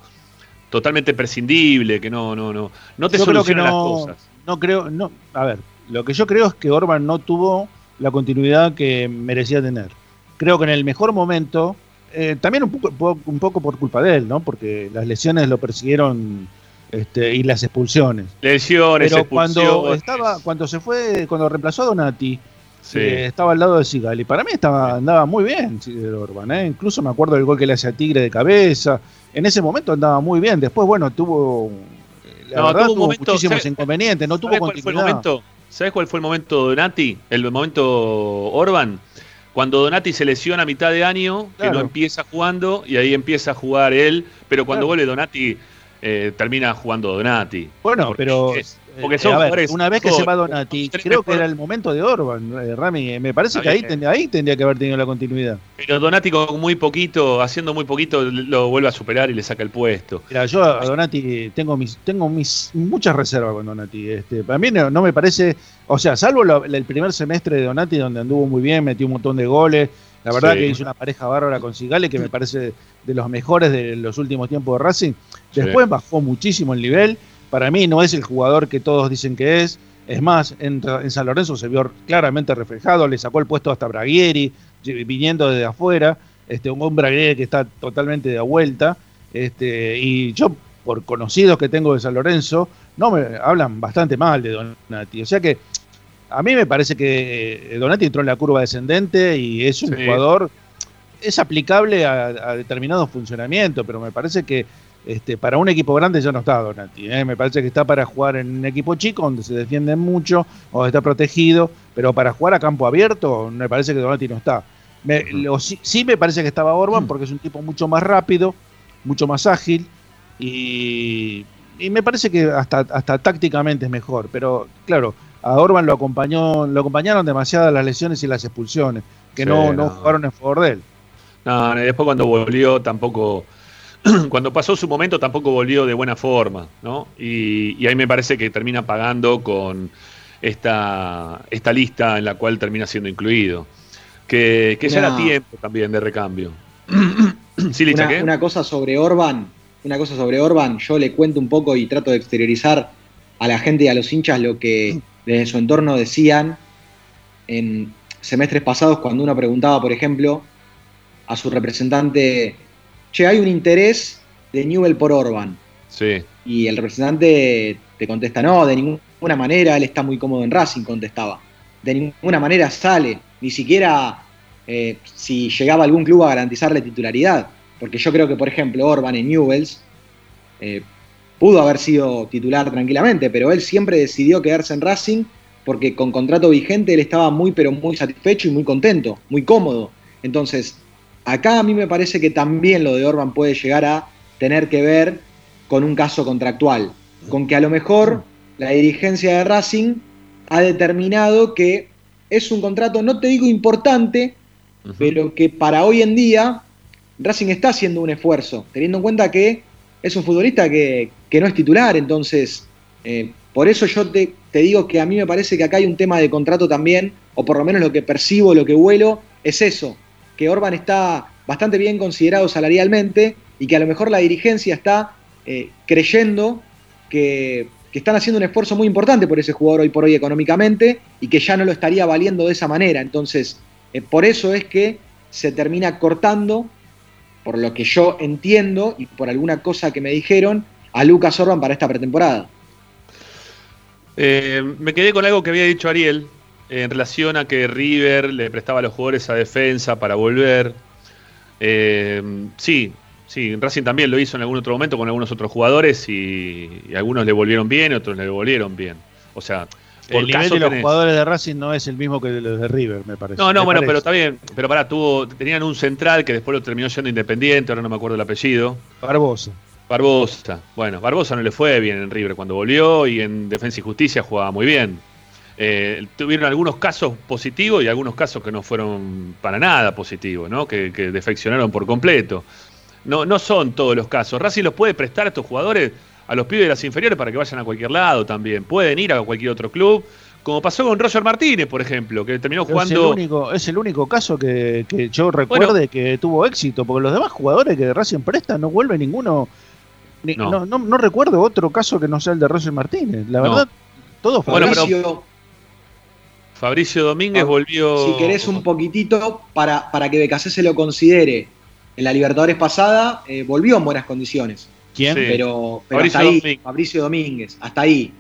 totalmente prescindible, que no, no, no, no te Yo creo que soluciona las no, cosas. no creo, no, a ver, lo que yo creo es que Orban no tuvo la continuidad que merecía tener. Creo que en el mejor momento, eh, también un poco, po- un poco por culpa de él, ¿no? Porque las lesiones lo persiguieron este, y las expulsiones. Lesiones, Pero cuando expulsiones. estaba, cuando se fue, cuando reemplazó a Donati, Sí. eh, estaba al lado de Sigali. Para mí estaba, andaba muy bien Orban, ¿eh? Incluso me acuerdo del gol que le hace a Tigre de cabeza. En ese momento andaba muy bien. Después, bueno, tuvo. eh, La No, verdad, tuvo tuvo momento- muchísimos ¿sabe- inconvenientes. No tuvo ¿Sabes cuál fue el momento? ¿Sabes cuál fue el momento Donati? El momento Orban. Cuando Donati se lesiona a mitad de año, que no empieza jugando, y ahí empieza a jugar él, pero cuando Claro. vuelve Donati, eh, termina jugando Donati. Bueno, Porque pero. es- eh, porque son a ver, jugadores una vez que se va Donati, creo que era el momento de Orban, eh, Rami. eh, Me parece que ahí, tendría, ahí tendría que haber tenido la continuidad. Pero Donati con muy poquito, haciendo muy poquito, lo vuelve a superar y le saca el puesto. Mira, yo a Donati tengo mis, tengo mis muchas reservas con Donati. Este, para mí no, no me parece, o sea, salvo lo- el primer semestre de Donati donde anduvo muy bien, metió un montón de goles. La verdad Sí. que hizo una pareja bárbara con Sigale que me parece de los mejores de los últimos tiempos de Racing. Sí. Después bajó muchísimo el nivel. Para mí no es el jugador que todos dicen que es. Es más, en, en San Lorenzo se vio claramente reflejado, le sacó el puesto hasta Braguieri, viniendo desde afuera. Este, un hombre Braguieri que está totalmente de vuelta. Este, y yo, por conocidos que tengo de San Lorenzo, no me hablan bastante mal de Donati. O sea que a mí me parece que eh, Donati entró en la curva descendente y es un Sí. jugador, es aplicable a, a determinados funcionamientos, pero me parece que este, para un equipo grande ya no está Donati. ¿eh? Me parece que está para jugar en un equipo chico donde se defiende mucho, o está protegido, pero para jugar a campo abierto me parece que Donati no está. Me- Ujú. lo- sí, sí me parece que estaba Orban porque es un tipo mucho más rápido, mucho más ágil y, y me parece que hasta, hasta tácticamente es mejor. Pero claro, a Orban lo acompañó, lo acompañaron demasiadas las lesiones y las expulsiones, que Sí, no, no. no jugaron en favor de él. No, después cuando volvió tampoco, (clears throat) cuando pasó su momento tampoco volvió de buena forma, ¿no? Y, y ahí me parece que termina pagando con esta, esta lista en la cual termina siendo incluido. Que, que ya era tiempo también de recambio. (clears throat) ¿Sí, Licha, Una, qué? una cosa sobre Orban, una cosa sobre Orban, yo le cuento un poco y trato de exteriorizar a la gente y a los hinchas lo que desde su entorno decían en semestres pasados cuando uno preguntaba, por ejemplo, a su representante, che, hay un interés de Newell por Orban. Sí, Y el representante te contesta, no, de ninguna manera, él está muy cómodo en Racing, contestaba. De ninguna manera sale, ni siquiera eh, si llegaba algún club a garantizarle titularidad. Porque yo creo que, por ejemplo, Orban en Newells eh, pudo haber sido titular tranquilamente, pero él siempre decidió quedarse en Racing porque con contrato vigente él estaba muy, pero muy satisfecho y muy contento, muy cómodo. Entonces, acá a mí me parece que también lo de Orban puede llegar a tener que ver con un caso contractual, con que a lo mejor la dirigencia de Racing ha determinado que es un contrato, no te digo importante, pero que para hoy en día Racing está haciendo un esfuerzo, teniendo en cuenta que es un futbolista que, que no es titular, entonces eh, por eso yo te, te digo que a mí me parece que acá hay un tema de contrato también, o por lo menos lo que percibo, lo que huelo, es eso, que Orban está bastante bien considerado salarialmente y que a lo mejor la dirigencia está eh, creyendo que, que están haciendo un esfuerzo muy importante por ese jugador hoy por hoy económicamente y que ya no lo estaría valiendo de esa manera. Entonces, eh, por eso es que se termina cortando, por lo que yo entiendo y por alguna cosa que me dijeron, a Lucas Orban para esta pretemporada. Eh, me quedé con algo que había dicho Ariel en relación a que River le prestaba a los jugadores a defensa para volver. Eh, sí, sí, Racing también lo hizo en algún otro momento con algunos otros jugadores y, y algunos le volvieron bien otros le volvieron bien. O sea, por el nivel de los tenés- jugadores de Racing no es el mismo que los de River, me parece. No, no, Me bueno, parece. pero está bien. Pero pará, tuvo, tenían un central que después lo terminó siendo independiente, ahora no me acuerdo el apellido. Barbosa. Barbosa. Bueno, Barbosa no le fue bien en River cuando volvió y en Defensa y Justicia jugaba muy bien. Eh, tuvieron algunos casos positivos y algunos casos que no fueron para nada positivos, ¿no? Que, que defeccionaron por completo. no, no son todos los casos. Racing los puede prestar a estos jugadores, a los pibes de las inferiores, para que vayan a cualquier lado también. Pueden ir a cualquier otro club, como pasó con Roger Martínez, por ejemplo, que terminó Es el jugando. único, es el único caso que, que yo recuerde que tuvo éxito, porque los demás jugadores que Racing presta no vuelve ninguno. ni- No. no. No, no recuerdo otro caso que no sea el de Roger Martínez. La No. verdad, todos Bueno, pero- Fabricio, Domínguez Ah, volvió. si querés un poquitito, para, para que Becasé se lo considere, en la Libertadores pasada eh, volvió en buenas condiciones. ¿Quién? Sí. Pero, pero Fabricio hasta ahí, Domínguez. Fabricio Domínguez, hasta ahí.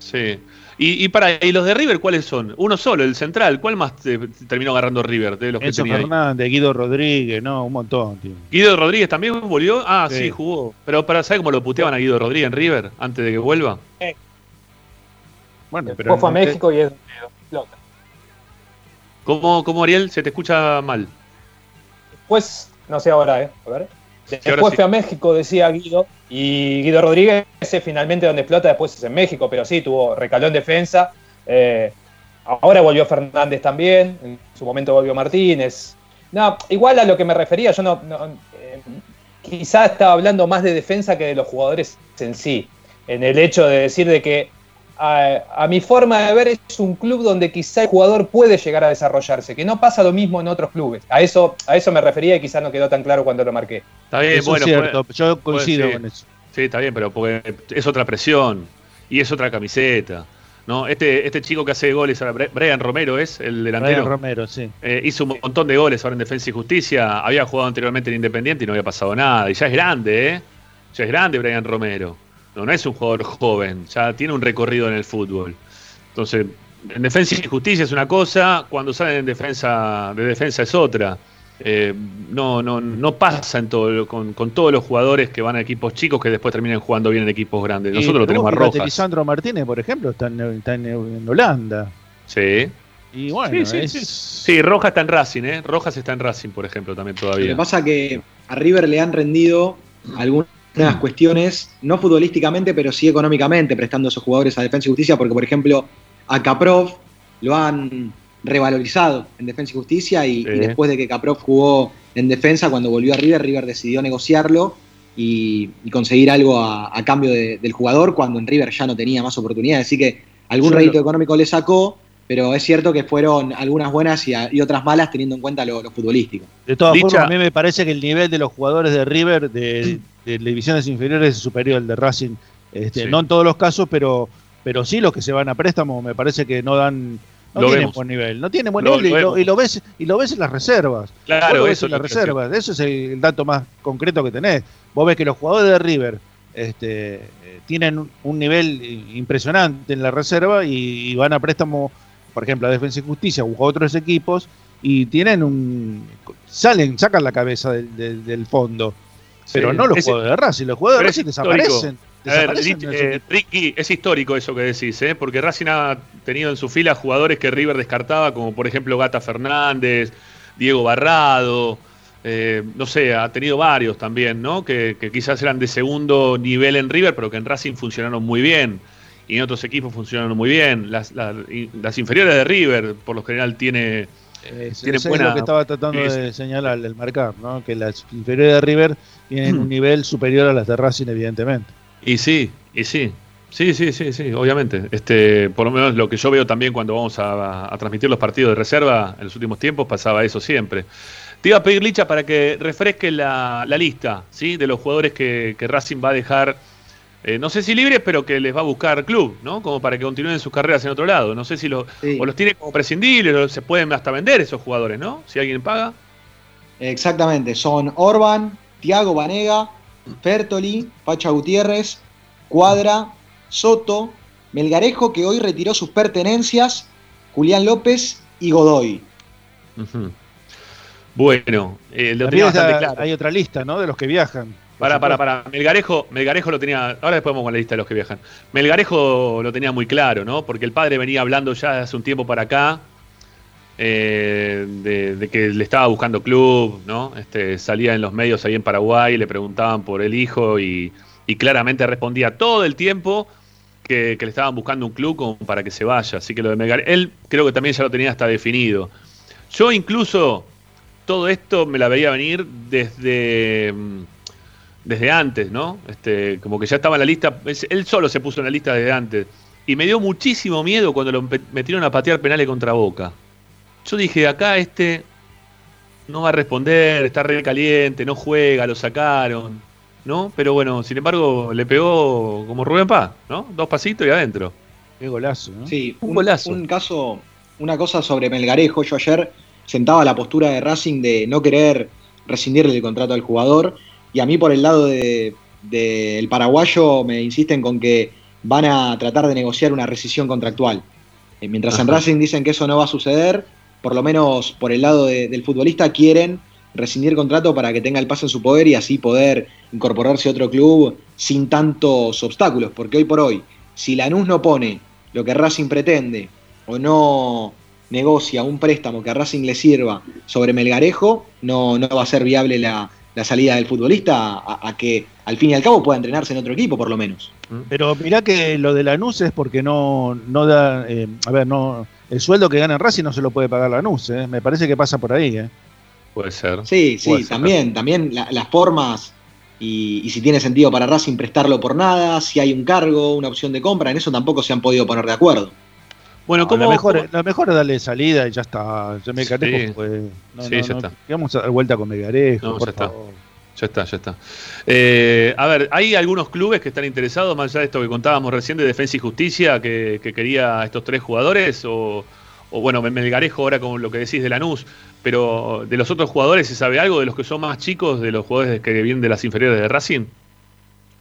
Sí. Y, y para y los de River, ¿cuáles son? Uno solo, el central. ¿Cuál más te- terminó agarrando River de los que Enzo tenía ahí? Fernández, Guido Rodríguez, no, un montón, tío. Guido Rodríguez también volvió. Ah, sí, Sí. jugó. Pero para saber cómo lo puteaban a Guido Rodríguez en River antes de que vuelva. Bueno, Después fue a México y es explota. ¿Cómo, cómo Ariel? Se te escucha mal. Después, no sé ahora, ¿eh? A ver. Después sí. fue a México, decía Guido, y Guido Rodríguez es finalmente donde explota, después es en México, pero sí, tuvo recaló en defensa. Eh, ahora volvió Fernández también, en su momento volvió Martínez. No, igual a lo que me refería, yo no, no, eh, quizá estaba hablando más de defensa que de los jugadores en sí, en el hecho de decir de que a, a mi forma de ver es un club donde quizá el jugador puede llegar a desarrollarse, que no pasa lo mismo en otros clubes. A eso, a eso me refería y quizá no quedó tan claro cuando lo marqué. Está bien, Eso bueno. es cierto, puede- yo coincido sí. con eso. Sí, está bien, pero porque es otra presión y es otra camiseta. ¿no? Este, este chico que hace goles ahora, Brian Romero es el delantero. Brian Romero, sí. Eh, hizo un montón de goles ahora en Defensa y Justicia. Había jugado anteriormente en Independiente y no había pasado nada. Y ya es grande, ¿eh? Ya es grande Brian Romero. No, no es un jugador joven. Ya tiene un recorrido en el fútbol. Entonces, en Defensa y Justicia es una cosa, cuando salen en defensa, de defensa es otra. Eh, no, no, no pasa en todo, con, con todos los jugadores que van a equipos chicos que después terminan jugando bien en equipos grandes. Nosotros Y lo tenemos a Rojas. Lisandro Martínez, por ejemplo, está en, está en- Holanda. Sí. Y bueno, Sí, sí, es, sí. Sí, Rojas está en Racing, ¿eh? Rojas está en Racing, por ejemplo, también Lo todavía. que pasa que a River le han rendido algunas cuestiones, no futbolísticamente, pero sí económicamente, prestando a esos jugadores a Defensa y Justicia, porque por ejemplo a Caprov lo han revalorizado en Defensa y Justicia y, Sí. y después de que Caprov jugó en defensa, cuando volvió a River, River decidió negociarlo y, y conseguir algo a, a cambio de- del jugador cuando en River ya no tenía más oportunidades. Así que algún rédito económico le sacó, pero es cierto que fueron algunas buenas y, a- y otras malas teniendo en cuenta lo, lo futbolístico. De todas formas, a mí me parece que el nivel de los jugadores de River de, (clears throat) de divisiones inferiores es superior al de Racing. Este, Sí. No en todos los casos, pero, pero sí los que se van a préstamo me parece que no dan. No Lo tienen vemos. buen nivel, no tienen buen Lo- nivel y, lo y lo ves y lo ves en las reservas. Claro, lo ves eso en es las reservas, eso es el dato más concreto que tenés. Vos ves que los jugadores de River este, eh, tienen un- nivel impresionante en la reserva y, y van a préstamo, por ejemplo, a Defensa y Justicia o a otros equipos y tienen un salen, sacan la cabeza del, del- del fondo. Pero Sí. no los Es- jugadores de Racing, los jugadores de Racing histórico. desaparecen. A ver, desaparecen su eh. Ricky, es histórico eso que decís, ¿eh? porque Racing ha tenido en su fila jugadores que River descartaba, como por ejemplo Gata Fernández, Diego Barrado, eh, no sé, ha tenido varios también, ¿no? Que, que quizás eran de segundo nivel en River, pero que en Racing funcionaron muy bien. Y en otros equipos funcionaron muy bien. Las, las- inferiores de River, por lo general, tiene. Es, tiene eso buena- es lo que estaba tratando es- de señalar, el marcar, ¿no? que las inferiores de River tienen un nivel superior a las de Racing, evidentemente. Y sí, y sí. Sí, sí, sí, sí, obviamente. Este, por lo menos lo que yo veo también cuando vamos a, a transmitir los partidos de reserva en los últimos tiempos, pasaba eso siempre. Te iba a pedir, Licha, para que refresque la, la lista ¿sí? de los jugadores que, que Racing va a dejar, eh, no sé si libres, pero que les va a buscar club, ¿no? Como para que continúen sus carreras en otro lado. No sé si los, Sí. o los tiene como prescindibles, o se pueden hasta vender esos jugadores, ¿no? Si alguien paga. Exactamente, son Orban, Tiago Vanega, Fertoli, Pacha Gutiérrez, Cuadra, Soto, Melgarejo, que hoy retiró sus pertenencias, Julián López y Godoy. Bueno, eh, lo También tenía bastante claro. hay otra lista, ¿no? De los que viajan. Para, para, para. Melgarejo, Melgarejo lo tenía. Ahora después vamos con la lista de los que viajan. Melgarejo lo tenía muy claro, ¿no? Porque el padre venía hablando ya hace un tiempo para acá. Eh, de, que le estaba buscando club, ¿no? Este, salía en los medios ahí en Paraguay, le preguntaban por el hijo y, claramente respondía todo el tiempo que, le estaban buscando un club como para que se vaya. Así que lo de Melgarejo, él creo que también ya lo tenía hasta definido. Yo incluso todo esto me la veía venir desde, mm, desde antes, ¿no? Este, como que ya estaba en la lista, él solo se puso en la lista desde antes. Y me dio muchísimo miedo cuando lo metieron a patear penales contra Boca. Yo dije, acá este no va a responder, está re caliente, no juega, lo sacaron, ¿no? Pero bueno, sin embargo, le pegó como Rubén Paz, ¿no? Dos pasitos y adentro. Qué golazo, ¿no? Sí, Un un, golazo. un caso, una cosa sobre Melgarejo. Yo ayer sentaba la postura de Racing de no querer rescindirle el contrato al jugador. Y a mí, por el lado del de, del paraguayo, me insisten con que van a tratar de negociar una rescisión contractual. Eh, mientras en. Racing dicen que eso no va a suceder, por lo menos por el lado de- del futbolista quieren rescindir contrato para que tenga el pase en su poder y así poder incorporarse a otro club sin tantos obstáculos. Porque hoy por hoy, si Lanús no pone lo que Racing pretende o no negocia un préstamo que a Racing le sirva sobre Melgarejo, no, no va a ser viable la, la salida del futbolista a, a que al fin y al cabo pueda entrenarse en otro equipo, por lo menos. Pero mirá que lo de Lanús es porque no, no da. eh, a ver, no. El sueldo que gana en Racing no se lo puede pagar Lanús, ¿eh? Me parece que pasa por ahí, ¿eh? Puede ser. Sí, sí, Puede ser. también, también la- las formas y, y si tiene sentido para Racing prestarlo por nada, si hay un cargo, una opción de compra, en eso tampoco se han podido poner de acuerdo. Bueno, No, ¿cómo, lo, mejor, cómo- lo mejor es darle salida y ya está. Yo me Sí. No, Sí, no, ya no, está. ¿qué Vamos a dar vuelta con Melgarejo, No, por ya está. Ya está, ya está. Eh, a ver, hay algunos clubes que están interesados, más allá de esto que contábamos recién de Defensa y Justicia, que, que quería a estos tres jugadores, o, o bueno, Melgarejo ahora con lo que decís de Lanús, pero de los otros jugadores, ¿se sabe algo de los que son más chicos, de los jugadores que vienen de las inferiores de Racing?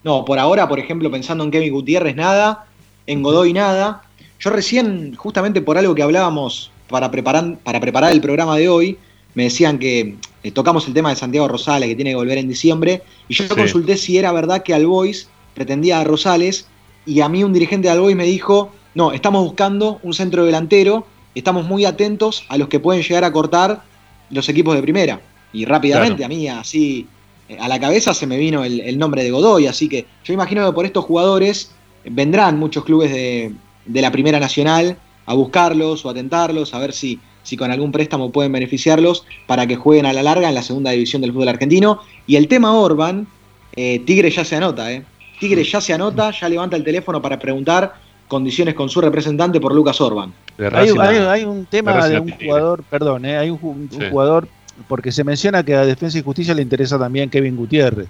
No, por ahora, por ejemplo, pensando en Kevin Gutiérrez, nada, en Godoy, nada. Yo recién, justamente por algo que hablábamos para preparar, para preparar el programa de hoy, me decían que eh, tocamos el tema de Santiago Rosales, que tiene que volver en diciembre, y yo Sí. consulté si era verdad que Albois pretendía a Rosales, y a mí un dirigente de Albois me dijo, no, estamos buscando un centro delantero, estamos muy atentos a los que pueden llegar a cortar los equipos de primera. Y rápidamente, Claro. a mí así eh, a la cabeza se me vino el, el nombre de Godoy, así que yo imagino que por estos jugadores vendrán muchos clubes de, de la Primera Nacional a buscarlos o a tentarlos, a ver si, si con algún préstamo pueden beneficiarlos para que jueguen a la larga en la segunda división del fútbol argentino. Y el tema Orban, eh, Tigre ya se anota, ¿eh? Tigre ya se anota, ya levanta el teléfono para preguntar condiciones con su representante por Lucas Orban. Hay, hay- un tema de un jugador, perdón, ¿eh? hay un, ju- un Sí. jugador, porque se menciona que a Defensa y Justicia le interesa también Kevin Gutiérrez.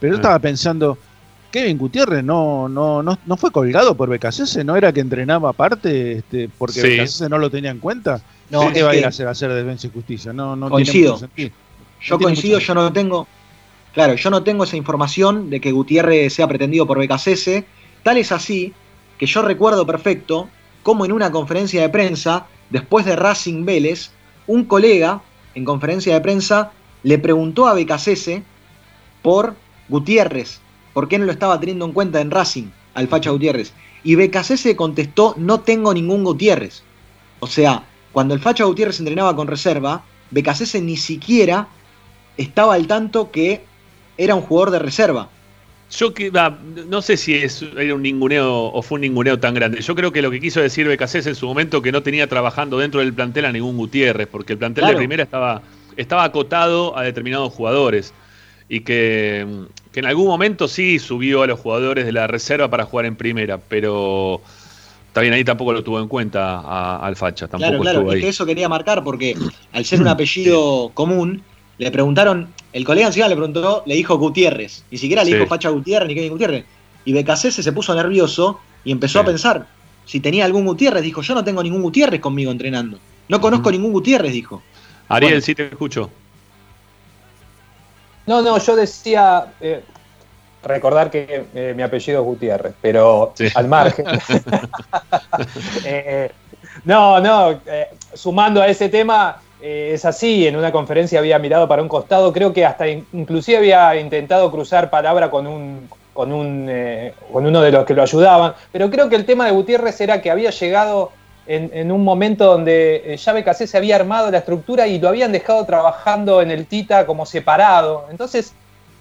Pero yo Ah. estaba pensando, Kevin Gutiérrez no, no, no, no fue colgado por BKC, ¿no era que entrenaba aparte este, porque Sí. BKC no lo tenía en cuenta? No, ¿Por qué va a ir a hacer, a hacer Defensa y Justicia? No, no Coincido. tiene. Yo No coincido, yo no tengo. Claro, yo no tengo esa información de que Gutiérrez sea pretendido por BKCS. Tal es así que yo recuerdo perfecto cómo en una conferencia de prensa, después de Racing Vélez, un colega en conferencia de prensa le preguntó a BKCS por Gutiérrez, por qué no lo estaba teniendo en cuenta en Racing, al Facha Gutiérrez. Y BKCS contestó, no tengo ningún Gutiérrez. O sea, cuando el Facha Gutiérrez entrenaba con reserva, BKCS ni siquiera estaba al tanto que era un jugador de reserva. Yo que, no sé si es, era un ninguneo o fue un ninguneo tan grande. Yo creo que lo que quiso decir Becasés en su momento que no tenía trabajando dentro del plantel a ningún Gutiérrez, porque el plantel Claro. de primera estaba, estaba acotado a determinados jugadores. Y que, que en algún momento sí subió a los jugadores de la reserva para jugar en primera, pero está bien, ahí tampoco lo tuvo en cuenta a- al Facha, tampoco Claro, claro, estuvo es que eso quería marcar porque (clears throat) al ser un apellido común, le preguntaron, el colega encima le preguntó, le dijo Gutiérrez, ni siquiera le Sí. dijo Facha Gutiérrez ni Kevin Gutiérrez. Y Becasese se puso nervioso y empezó Sí. a pensar si tenía algún Gutiérrez. Dijo, yo no tengo ningún Gutiérrez conmigo entrenando. No conozco ningún Gutiérrez, dijo. Ariel, bueno. sí te escucho. No, no, yo decía eh, recordar que eh, mi apellido es Gutiérrez, pero Sí. al margen. (laughs) (laughs) Eh, no, no, eh, sumando a ese tema, eh, es así, en una conferencia había mirado para un costado, creo que hasta in- inclusive había intentado cruzar palabra con un... Con, un, eh, con uno de los que lo ayudaban, pero creo que el tema de Gutiérrez era que había llegado en, en un momento donde eh, ya BKC se había armado la estructura y lo habían dejado trabajando en el Tita como separado. Entonces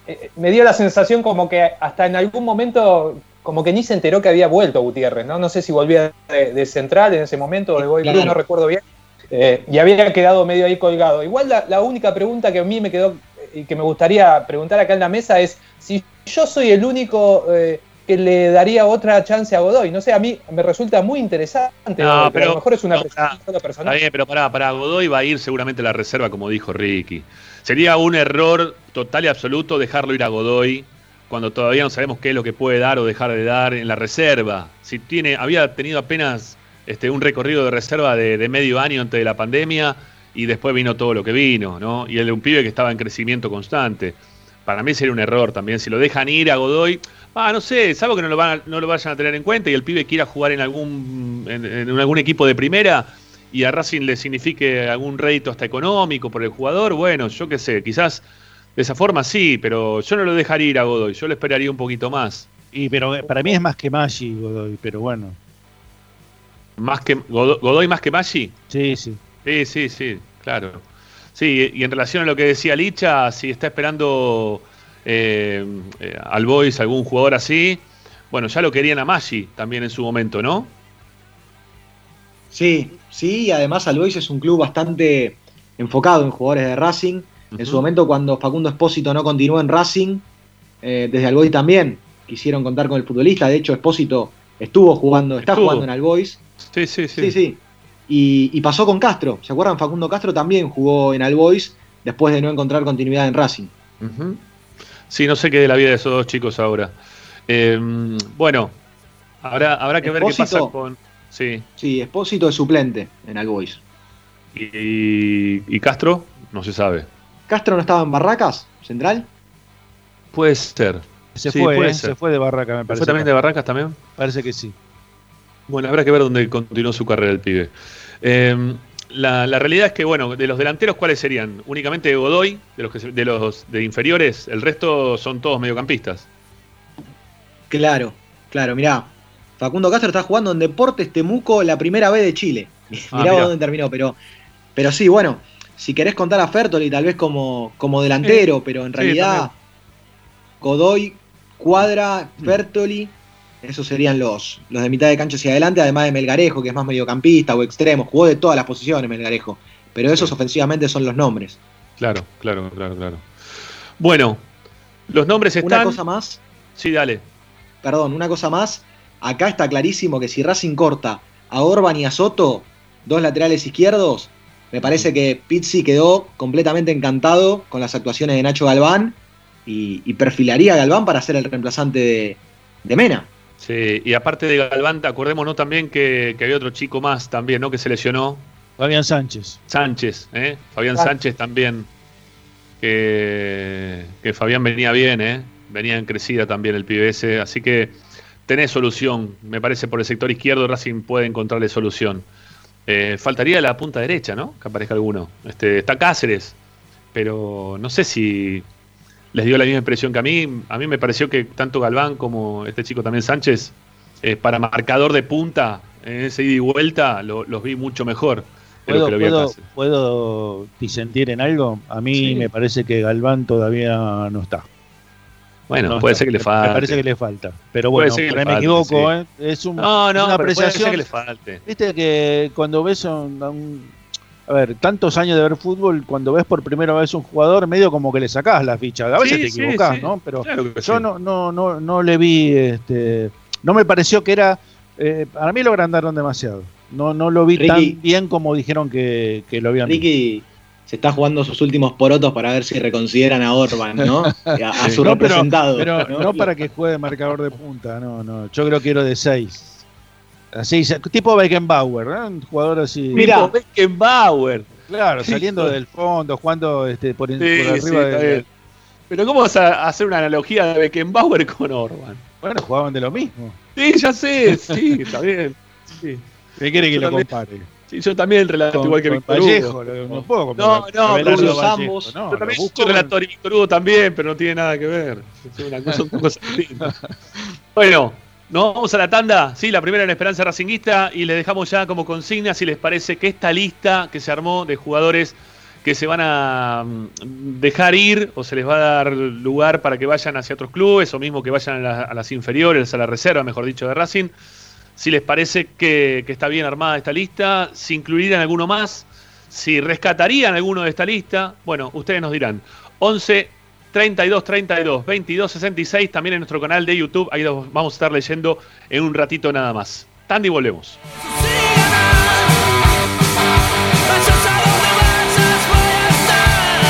eh, me dio la sensación como que hasta en algún momento como que ni se enteró que había vuelto Gutiérrez, ¿no? No sé si volvía de, de central en ese momento o de Boy no recuerdo bien. Eh, y había quedado medio ahí colgado. Igual la, la única pregunta que a mí me quedó y que me gustaría preguntar acá en la mesa es si yo soy el único eh, que le daría otra chance a Godoy. No sé, a mí me resulta muy interesante, No, pero, a lo mejor es una no, Está bien, pero para, para Godoy va a ir seguramente a la reserva, como dijo Ricky. Sería un error total y absoluto dejarlo ir a Godoy cuando todavía no sabemos qué es lo que puede dar o dejar de dar en la reserva. Si tiene, había tenido apenas este, un recorrido de reserva de, medio año antes de la pandemia y después vino todo lo que vino, ¿no? Y el de un pibe que estaba en crecimiento constante. Para mí sería un error también. Si lo dejan ir a Godoy, ah, no sé, salvo que no lo, van a- no lo vayan a tener en cuenta y el pibe quiera jugar en algún, en, en algún equipo de primera y a Racing le signifique algún rédito hasta económico por el jugador, bueno, yo qué sé, quizás de esa forma sí, pero yo no lo dejaría ir a Godoy, yo lo esperaría un poquito más. Y pero eh, para mí es más que Maggi, Godoy, pero bueno. Más que Godoy, Godoy más que Maggi. Sí, sí. Sí, sí, sí, claro. Sí, y en relación a lo que decía Licha, si está esperando eh, eh, al Boys algún jugador así, bueno, ya lo querían a Maggi también en su momento, ¿no? Sí, sí, y además Albois es un club bastante enfocado en jugadores de Racing. En su momento, cuando Facundo Espósito no continuó en Racing, eh, desde Albois también quisieron contar con el futbolista. De hecho, Espósito estuvo jugando, está Estuvo. jugando en Albois. Sí, sí, sí. Sí, sí. Y, y pasó con Castro. ¿Se acuerdan? Facundo Castro también jugó en Albois después de no encontrar continuidad en Racing. Sí, no sé qué de la vida de esos dos chicos ahora. Eh, bueno, habrá, habrá que ver qué pasa con. Sí. Sí, Espósito es suplente en Albois. Y, y Castro, no se sabe. ¿Castro no estaba en Barracas, central? Puede ser. Se Sí, fue, puede eh, ser. se fue de Barraca, me parece. ¿Fue también de Barracas también? Parece que sí. Bueno, habrá que ver dónde continuó su carrera el pibe. Eh, la, la realidad es que, bueno, de los delanteros, ¿cuáles serían? Únicamente Godoy, de los, que se- de los de inferiores, el resto son todos mediocampistas. Claro, claro, mirá. Facundo Castro está jugando en Deportes Temuco la primera vez de Chile. (laughs) Ah, mirá mirá. dónde terminó, pero, pero sí, bueno, si querés contar a Fertoli tal vez como, como delantero, pero en sí, realidad también. Godoy, Cuadra, Mm. Fertoli, esos serían los, los de mitad de cancha hacia adelante, además de Melgarejo, que es más mediocampista o extremo, jugó de todas las posiciones Melgarejo, pero esos ofensivamente son los nombres. Claro, claro, claro, claro. Bueno, los nombres están. Una cosa más, Sí, dale. perdón, una cosa más. Acá está clarísimo que si Racing corta a Orban y a Soto, dos laterales izquierdos, me parece que Pizzi quedó completamente encantado con las actuaciones de Nacho Galván y, y perfilaría a Galván para ser el reemplazante de, de Mena. Sí, y aparte de Galván, acordémonos también que, que había otro chico más también, ¿no? Que se lesionó. Fabián Sánchez. Sánchez, ¿eh? Fabián. Sánchez también. Que, que Fabián venía bien, ¿eh? Venía en crecida también el pibe ese. Así que tenés solución. Me parece por el sector izquierdo Racing puede encontrarle solución. Eh, faltaría la punta derecha, ¿no? Que aparezca alguno. Este, está Cáceres. Pero no sé si les dio la misma impresión que a mí. A mí me pareció que tanto Galván como este chico también Sánchez, eh, para marcador de punta, en ese ida y vuelta, lo- los vi mucho mejor. ¿Puedo, que puedo, disentir en algo? A mí Sí. me parece que Galván todavía no está. Bueno, No puede ser que le falte. Me parece que le falta. Pero Puede bueno, ser que me falte, equivoco, sí. ¿eh? Es un- No, no, una pero puede ser apreciación. que le falte. Viste que cuando ves un, un- a ver, tantos años de ver fútbol, cuando ves por primera vez un jugador, medio como que le sacás la ficha. A veces Sí, te equivocás, sí. ¿no? Pero Claro yo sí. no, no, no, no le vi, este, no me pareció que era, eh, para mí lo agrandaron demasiado. No, no lo vi Ricky. tan bien como dijeron que, que lo habían visto. Se está jugando sus últimos porotos para ver si reconsideran a Orban, ¿no? (laughs) A, a su No, representado. pero ¿no? no para que juegue marcador de punta, no, no. Yo creo que quiero de 6. Así, tipo Beckenbauer, ¿no? un jugador así. Mira. Tipo Beckenbauer. Claro, Sí, saliendo del fondo, jugando este, por, Sí, por sí, arriba de. bien. Pero ¿cómo vas a hacer una analogía de Beckenbauer con Orban? Bueno, jugaban de lo mismo. Sí, ya sé, sí, está bien. Sí, ¿Qué quiere que Yo lo también- compare? Sí, yo también relato Con, igual que Víctor Vallejo, Hugo. lo- no puedo No, no, Vallejo, ambos. no, yo también soy relator y Víctor Hugo también, pero no tiene nada que ver. Es una cosa. (laughs) Bueno, nos vamos a la tanda. Sí, la primera en Esperanza Racinguista y les dejamos ya como consigna si les parece que esta lista que se armó de jugadores que se van a mm, dejar ir o se les va a dar lugar para que vayan hacia otros clubes o mismo que vayan a, la- a las inferiores, a la reserva, mejor dicho, de Racing. Si les parece que, que está bien armada esta lista, si incluirían alguno más si rescatarían alguno de esta lista, bueno, ustedes nos dirán. 11 32 32 22 66, también en nuestro canal de YouTube, ahí los vamos a estar leyendo en un ratito nada más. Tandy, volvemos.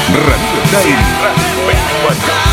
Radio en Radio 24.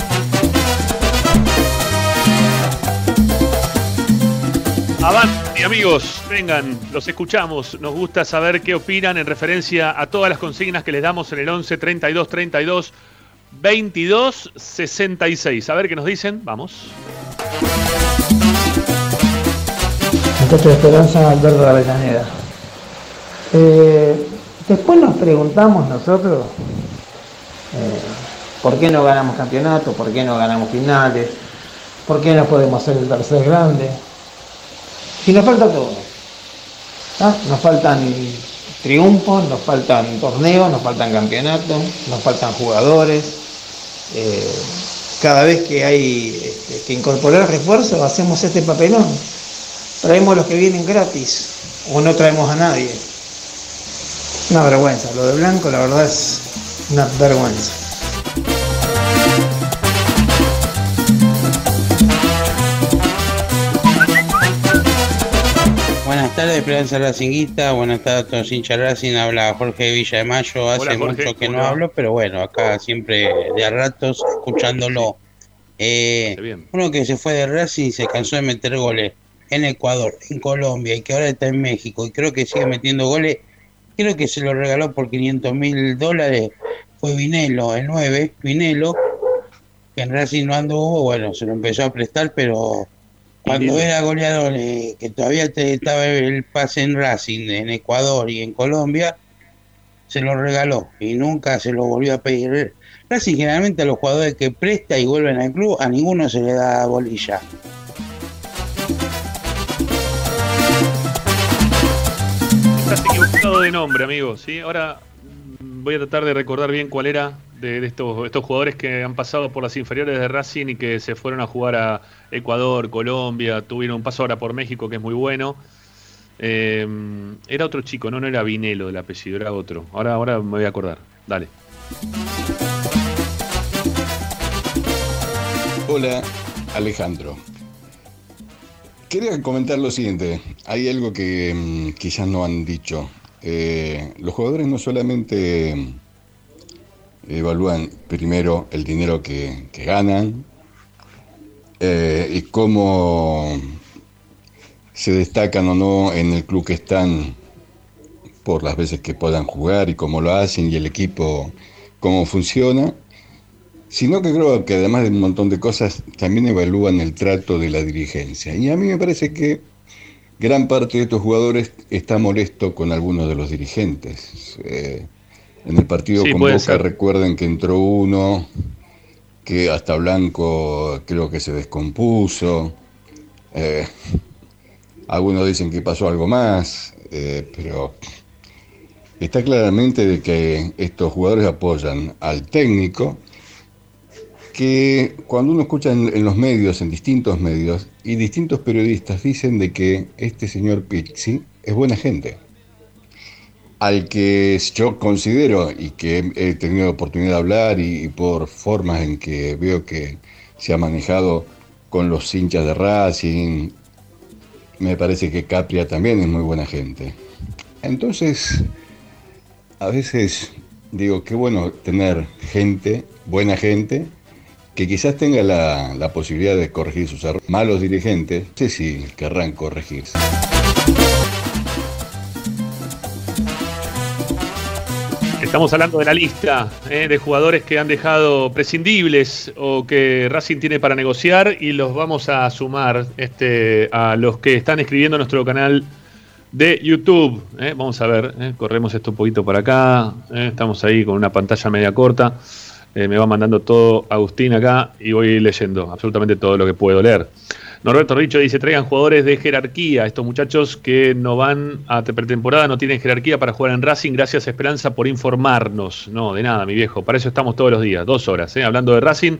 Avante, amigos, vengan, los escuchamos. Nos gusta saber qué opinan en referencia a todas las consignas que les damos en el 11 32 32 22 66. A ver qué nos dicen. Vamos. Muchacho de Esperanza, Alberto de Avellaneda. Eh, después nos preguntamos nosotros eh, por qué no ganamos campeonato, por qué no ganamos finales, por qué no podemos ser el tercer grande. Si nos falta todo. ¿ah? Nos faltan triunfos, nos faltan torneos, nos faltan campeonatos, nos faltan jugadores. Eh, cada vez que hay este, que incorporar refuerzos, hacemos este papelón. Traemos los que vienen gratis o no traemos a nadie. Una vergüenza. Lo de Blanco, la verdad, es una vergüenza. Tardes, Esperanza Racinguista. Buenas tardes a todos hinchas Racing. Habla Jorge Villa de Mayo. Hace Hola, mucho que ¿cómo no hablo, pero bueno, acá siempre de a ratos escuchándolo. Eh, uno que se fue de Racing y se cansó de meter goles. en Ecuador, en Colombia y que ahora está en México y creo que sigue metiendo goles, creo que se lo regaló por 500 mil dólares, fue Vinelo, el 9, Vinelo, que en Racing no anduvo, bueno, se lo empezó a prestar, pero cuando era goleador, eh, que todavía te- estaba el pase en Racing, en Ecuador y en Colombia, se lo regaló y nunca se lo volvió a pedir. Racing generalmente a los jugadores que presta y vuelven al club, a ninguno se le da bolilla. Estás equivocado de nombre, amigo. ¿sí? Ahora mm, voy a tratar de recordar bien cuál era de, estos, estos jugadores que han pasado por las inferiores de Racing y que se fueron a jugar a Ecuador, Colombia, tuvieron un paso ahora por México que es muy bueno. Eh, era otro chico, no, no era Vinelo del apellido, era otro. Ahora, ahora me voy a acordar. Dale. Hola, Alejandro. Quería comentar lo siguiente. Hay algo que mm, quizás no han dicho. Eh, los jugadores no solamente evalúan primero el dinero que, que ganan eh, y cómo se destacan o no en el club que están por las veces que puedan jugar y cómo lo hacen y el equipo cómo funciona, sino que creo que además de un montón de cosas también evalúan el trato de la dirigencia. Y a mí me parece que gran parte de estos jugadores está molesto con algunos de los dirigentes. Eh, en el partido Sí, con Boca ser. recuerden que entró uno que hasta Blanco creo que se descompuso. Eh, algunos dicen que pasó algo más, eh, pero está claramente de que estos jugadores apoyan al técnico, que cuando uno escucha en, en los medios, en distintos medios, y distintos periodistas dicen de que este señor Pizzi es buena gente, al que yo considero y que he tenido oportunidad de hablar y, por formas en que veo que se ha manejado con los hinchas de Racing, me parece que Capria también es muy buena gente. Entonces, a veces digo, qué bueno tener gente, buena gente, que quizás tenga la, posibilidad de corregir sus errores. Malos dirigentes, sé si querrán corregirse. Estamos hablando de la lista eh, de jugadores que han dejado prescindibles o que Racing tiene para negociar y los vamos a sumar este, a los que están escribiendo en nuestro canal de YouTube. eh. Vamos a ver, eh, corremos esto un poquito para acá. estamos ahí con una pantalla media corta. Me va mandando todo Agustín acá y voy leyendo absolutamente todo lo que puedo leer. Norberto Richo dice, traigan jugadores de jerarquía. Estos muchachos que no van a te- pretemporada no tienen jerarquía para jugar en Racing. Gracias Esperanza por informarnos. No, de nada, mi viejo. Para eso estamos todos los días, dos horas. ¿eh? Hablando de Racing,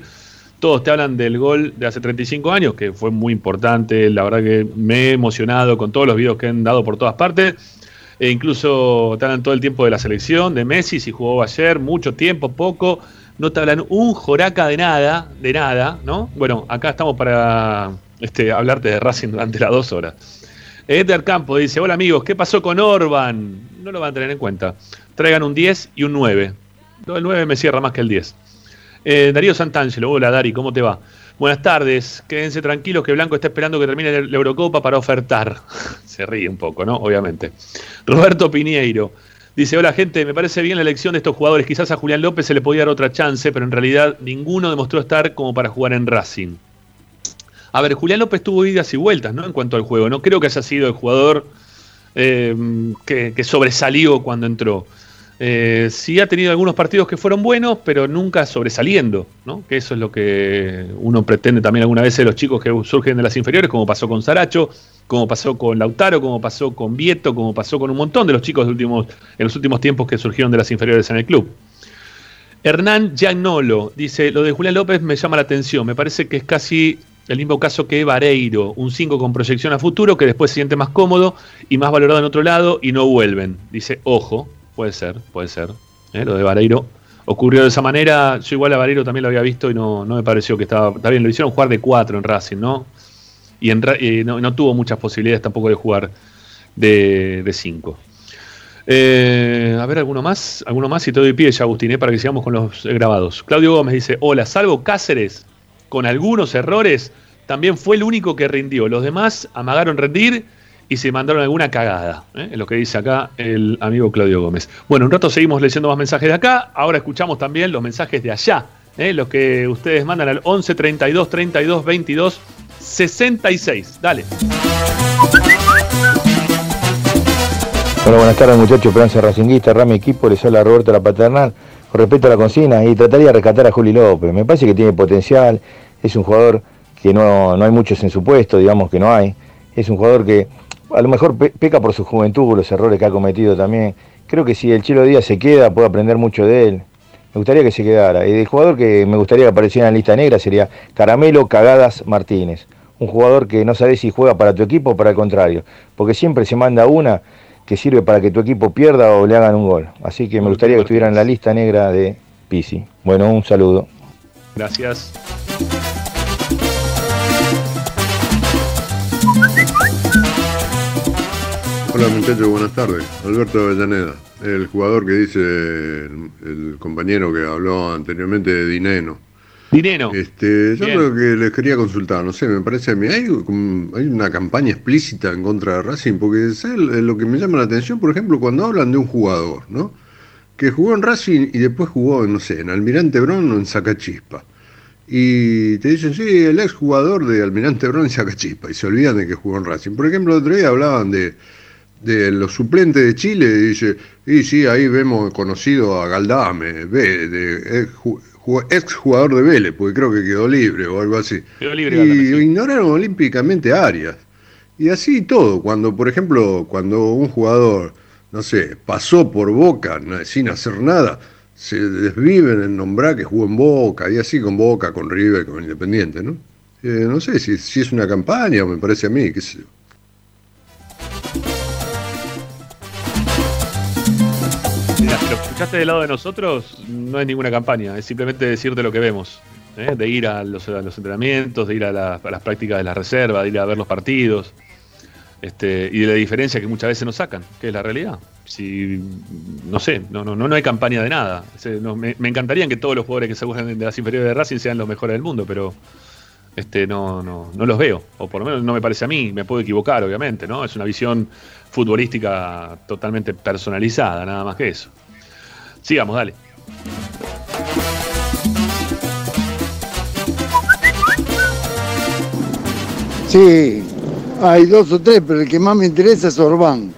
todos te hablan del gol de hace 35 años, que fue muy importante. La verdad que me he emocionado con todos los videos que han dado por todas partes. E incluso te hablan todo el tiempo de la selección, de Messi, si jugó ayer, mucho tiempo, poco. No te hablan un joraca de nada, de nada, ¿no? Bueno, acá estamos para este, hablarte de Racing durante las dos horas. Edgar Campo dice, hola amigos, ¿qué pasó con Orban? No lo van a tener en cuenta. Traigan un 10 y un 9. No, el 9 me cierra más que el 10. Eh, Darío Santangelo, hola Dari, ¿cómo te va? Buenas tardes, quédense tranquilos que Blanco está esperando que termine la Eurocopa para ofertar. (laughs) Se ríe un poco, ¿no? Obviamente. Roberto Piñeiro dice, hola gente, me parece bien la elección de estos jugadores. Quizás a Julián López se le podía dar otra chance, pero en realidad ninguno demostró estar como para jugar en Racing. A ver, Julián López tuvo idas y vueltas, ¿no? En cuanto al juego. No creo que haya sido el jugador eh, que, sobresalió cuando entró. Eh, sí ha tenido algunos partidos que fueron buenos, pero nunca sobresaliendo, ¿no? Que eso es lo que uno pretende también alguna vez de los chicos que surgen de las inferiores, como pasó con Saracho, como pasó con Lautaro, como pasó con Vieto, como pasó con un montón de los chicos de últimos, en los últimos tiempos que surgieron de las inferiores en el club. Hernán Giannolo dice, lo de Julián López me llama la atención, me parece que es casi el mismo caso que Vareiro, un 5 con proyección a futuro que después se siente más cómodo y más valorado en otro lado y no vuelven. Dice, ojo, puede ser, puede ser. ¿eh? Lo de Vareiro ocurrió de esa manera, yo igual a Vareiro también lo había visto y no, no me pareció que estaba, está bien, lo hicieron jugar de 4 en Racing, ¿no? Y, y no, tuvo muchas posibilidades tampoco de jugar de 5. Eh, a ver, ¿alguno más? ¿Alguno más? Y te doy pie ya, Agustín, eh, para que sigamos con los eh, grabados. Claudio Gómez dice, hola, salvo Cáceres, con algunos errores, también fue el único que rindió. Los demás amagaron rendir y se mandaron alguna cagada. ¿eh? Es lo que dice acá el amigo Claudio Gómez. Bueno, un rato seguimos leyendo más mensajes de acá. Ahora escuchamos también los mensajes de allá. ¿eh? Los que ustedes mandan al 11 32 32 22 66. Dale. Hola, buenas tardes muchachos, Esperanza Racinguista, Rami Equipo, les habla Roberto La Paternal. Con a la consigna, y trataría de rescatar a Juli López. Me parece que tiene potencial, es un jugador que no, no hay muchos en su puesto, digamos que no hay. Es un jugador que a lo mejor pe- peca por su juventud, los errores que ha cometido también. Creo que si el Chilo Díaz se queda, puedo aprender mucho de él. Me gustaría que se quedara. Y el jugador que me gustaría que apareciera en la lista negra sería Caramelo Cagadas Martínez. Un jugador que no sabe si juega para tu equipo o para el contrario. Porque siempre se manda una que sirve para que tu equipo pierda o le hagan un gol. Así que me gustaría que estuviera en la lista negra de Pisi. Bueno, un saludo. Gracias. Hola muchachos, buenas tardes. Alberto Avellaneda, el jugador que dice el, el compañero que habló anteriormente de Dineno. Dineno. Este, yo Bien. lo que les quería consultar, no sé, me parece a mí, hay, una campaña explícita en contra de Racing, porque ¿sabes lo que me llama la atención, por ejemplo, cuando hablan de un jugador, ¿no? Que jugó en Racing y después jugó, no sé, en Almirante Brown o en Sacachispa. Y te dicen, sí, el ex jugador de Almirante Brown y Sacachispa, y se olvidan de que jugó en Racing. Por ejemplo, el otro día hablaban de, de los suplentes de Chile, y dice, y sí, ahí vemos conocido a Galdame, ve, de ex, ju- ju- ex jugador de Vélez, porque creo que quedó libre o algo así. Quedó libre y Galdame, ignoraron olímpicamente a Arias. Y así todo, cuando, por ejemplo, cuando un jugador, no sé, pasó por Boca sin hacer nada, se desviven en nombrar que jugó en Boca, y así con Boca, con River, con Independiente, ¿no? Eh, no sé si, si es una campaña o me parece a mí, qué sé yo. Si lo escuchaste del lado de nosotros, no es ninguna campaña, es simplemente decirte lo que vemos. ¿eh? De ir a los, entrenamientos, de ir a, la- las prácticas de la reserva, de ir a ver los partidos. Este, y de la diferencia que muchas veces nos sacan, que es la realidad. Si, no sé, no, no, no hay campaña de nada. No, me, encantaría que todos los jugadores que se juegan de las inferiores de Racing sean los mejores del mundo, pero este, no, no, no los veo. O por lo menos no me parece a mí, me puedo equivocar, obviamente, ¿no? Es una visión futbolística totalmente personalizada, nada más que eso. Sigamos, dale. Sí, hay dos o tres, pero el que más me interesa es Orbán.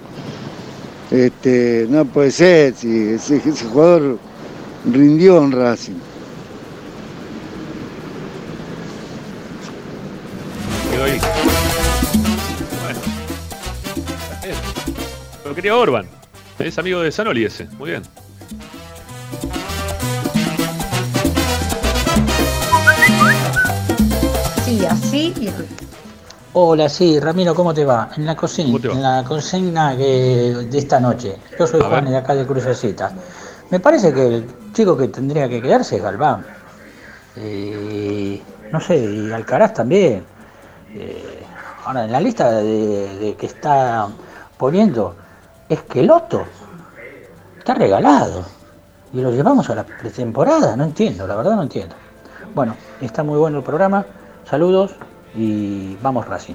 Este, no puede ser, si ese, ese jugador rindió en Racing. Quedó ahí. Bueno. Lo quería Orban. Es amigo de Sanoli ese. Muy bien. Sí, así y Hola, sí, Ramiro, ¿cómo te va? En la cocina, en la consigna que- de esta noche. Yo soy A Juan ver. de acá de Crucecita. Me parece que el chico que tendría que quedarse es Galván. Eh, no sé, y Alcaraz también. Eh, ahora, en la lista de, de que está poniendo, es que Loto está regalado. Y lo llevamos a la pretemporada, no entiendo, la verdad no entiendo. Bueno, está muy bueno el programa. Saludos y vamos Racing.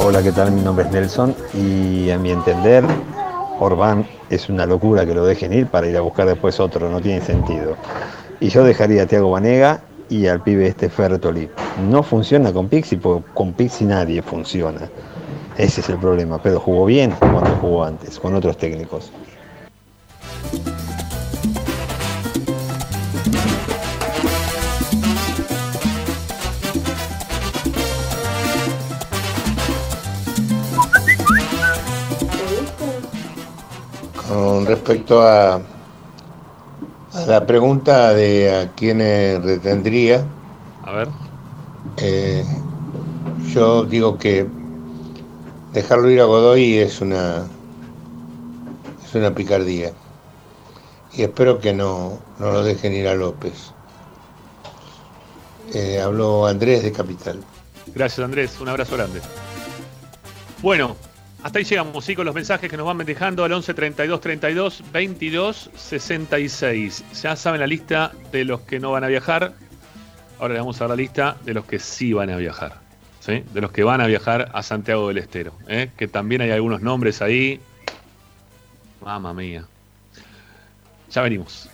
Hola, ¿qué tal? Mi nombre es Nelson y a mi entender, Orbán es una locura que lo dejen ir para ir a buscar después otro, no tiene sentido. Y yo dejaría a Tiago Banega y al pibe este Fertoli. No funciona con Pixi porque con Pixi nadie funciona. Ese es el problema, pero jugó bien cuando jugó antes, con otros técnicos. Con respecto a, a la pregunta de a quiénes retendría, A ver. eh, yo digo que dejarlo ir a Godoy es una es una picardía y espero que no, no lo dejen ir a López. Eh, habló Andrés de Capital. Gracias, Andrés. Un abrazo grande. Bueno, hasta ahí llegamos, sí, con los mensajes que nos van dejando al 11 32 32 22 66. Ya saben la lista de los que no van a viajar. Ahora le vamos a dar la lista de los que sí van a viajar. ¿sí? De los que van a viajar a Santiago del Estero. ¿eh? Que también hay algunos nombres ahí. Mamma mía. Ya venimos.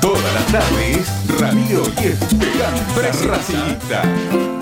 Todas las tardes, Radio y Esperanza Racingista.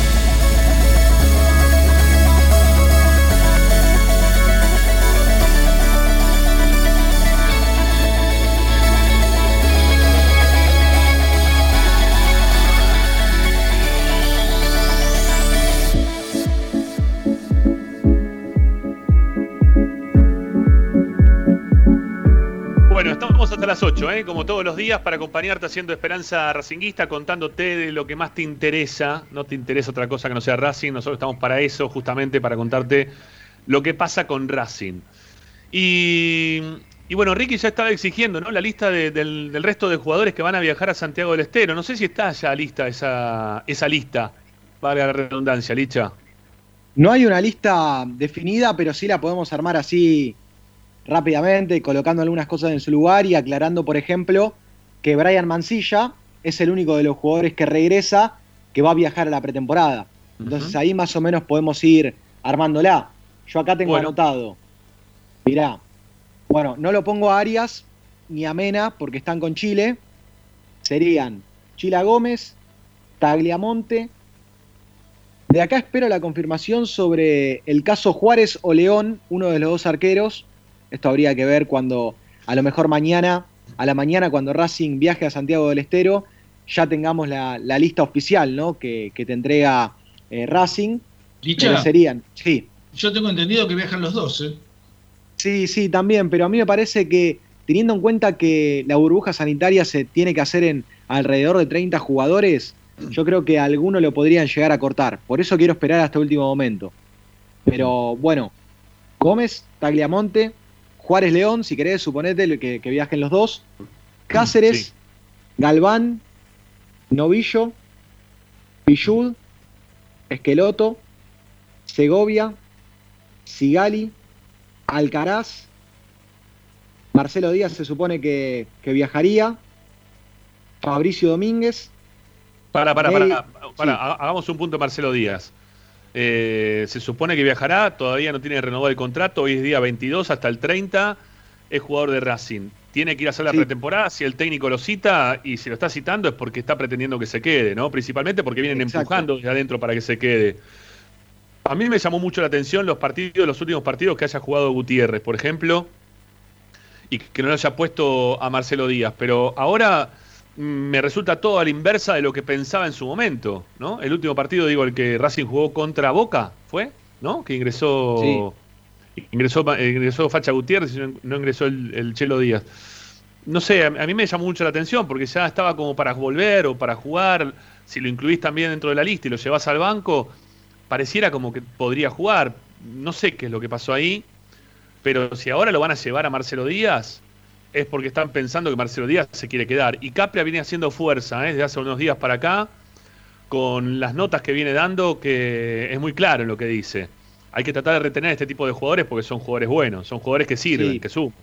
Todos los días, para acompañarte haciendo Esperanza Racinguista, contándote de lo que más te interesa. No te interesa otra cosa que no sea Racing. Nosotros estamos para eso, justamente para contarte lo que pasa con Racing. Y, bueno, Ricky ya estaba exigiendo ¿no? la lista de- del, resto de jugadores que van a viajar a Santiago del Estero. No sé si está ya lista esa, esa lista. Vale la redundancia, Licha. No hay una lista definida, pero sí la podemos armar así rápidamente, colocando algunas cosas en su lugar y aclarando, por ejemplo, que Brian Mancilla es el único de los jugadores que regresa que va a viajar a la pretemporada. Entonces ahí más o menos podemos ir armándola. Yo acá tengo Bueno. anotado. Mirá, bueno, no lo pongo a Arias ni a Mena porque están con Chile. Serían Chila Gómez, Tagliamonte. De acá espero la confirmación sobre el caso Juárez o León, uno de los dos arqueros. Esto habría que ver cuando, a lo mejor mañana, a la mañana, cuando Racing viaje a Santiago del Estero, ya tengamos la, la lista oficial, ¿no? Que, que te entrega eh, Racing. Licha. Serían, sí. Yo tengo entendido que viajan los dos, ¿eh? Sí, sí, también, pero a mí me parece que teniendo en cuenta que la burbuja sanitaria se tiene que hacer en alrededor de 30 jugadores, yo creo que alguno lo podrían llegar a cortar. Por eso quiero esperar hasta el último momento. Pero bueno, Gómez, Tagliamonte, Juárez León, si querés, suponete que, que viajen los dos. Cáceres, Galván, Novillo, Pillud, Esqueloto, Segovia, Sigali, Alcaraz, Marcelo Díaz se supone que, que viajaría, Fabricio Domínguez, Para, para, para, para, ha- hagamos un punto Marcelo Díaz. Eh, se supone que viajará, todavía no tiene renovado el contrato, hoy es día 22 hasta el 30, es jugador de Racing. Tiene que ir a hacer la pretemporada, si el técnico lo cita y si lo está citando es porque está pretendiendo que se quede, ¿no? Principalmente porque vienen Exacto. empujando desde adentro para que se quede. A mí me llamó mucho la atención los partidos, los últimos partidos que haya jugado Gutiérrez, por ejemplo, y que no lo haya puesto a Marcelo Díaz. Pero ahora me resulta todo a la inversa de lo que pensaba en su momento, ¿no? El último partido, digo, el que Racing jugó contra Boca, ¿fue? ¿No? Que ingresó. Ingresó, ingresó Facha Gutiérrez y no, no ingresó el, el Chelo Díaz. No sé, a, a mí me llamó mucho la atención porque ya estaba como para volver o para jugar. Si lo incluís también dentro de la lista y lo llevas al banco, pareciera como que podría jugar. No sé qué es lo que pasó ahí, pero si ahora lo van a llevar a Marcelo Díaz, es porque están pensando que Marcelo Díaz se quiere quedar. Y Capria viene haciendo fuerza ¿eh? desde hace unos días para acá, con las notas que viene dando, que es muy claro en lo que dice. Hay que tratar de retener este tipo de jugadores porque son jugadores buenos, son jugadores que sirven, Sí. que suman.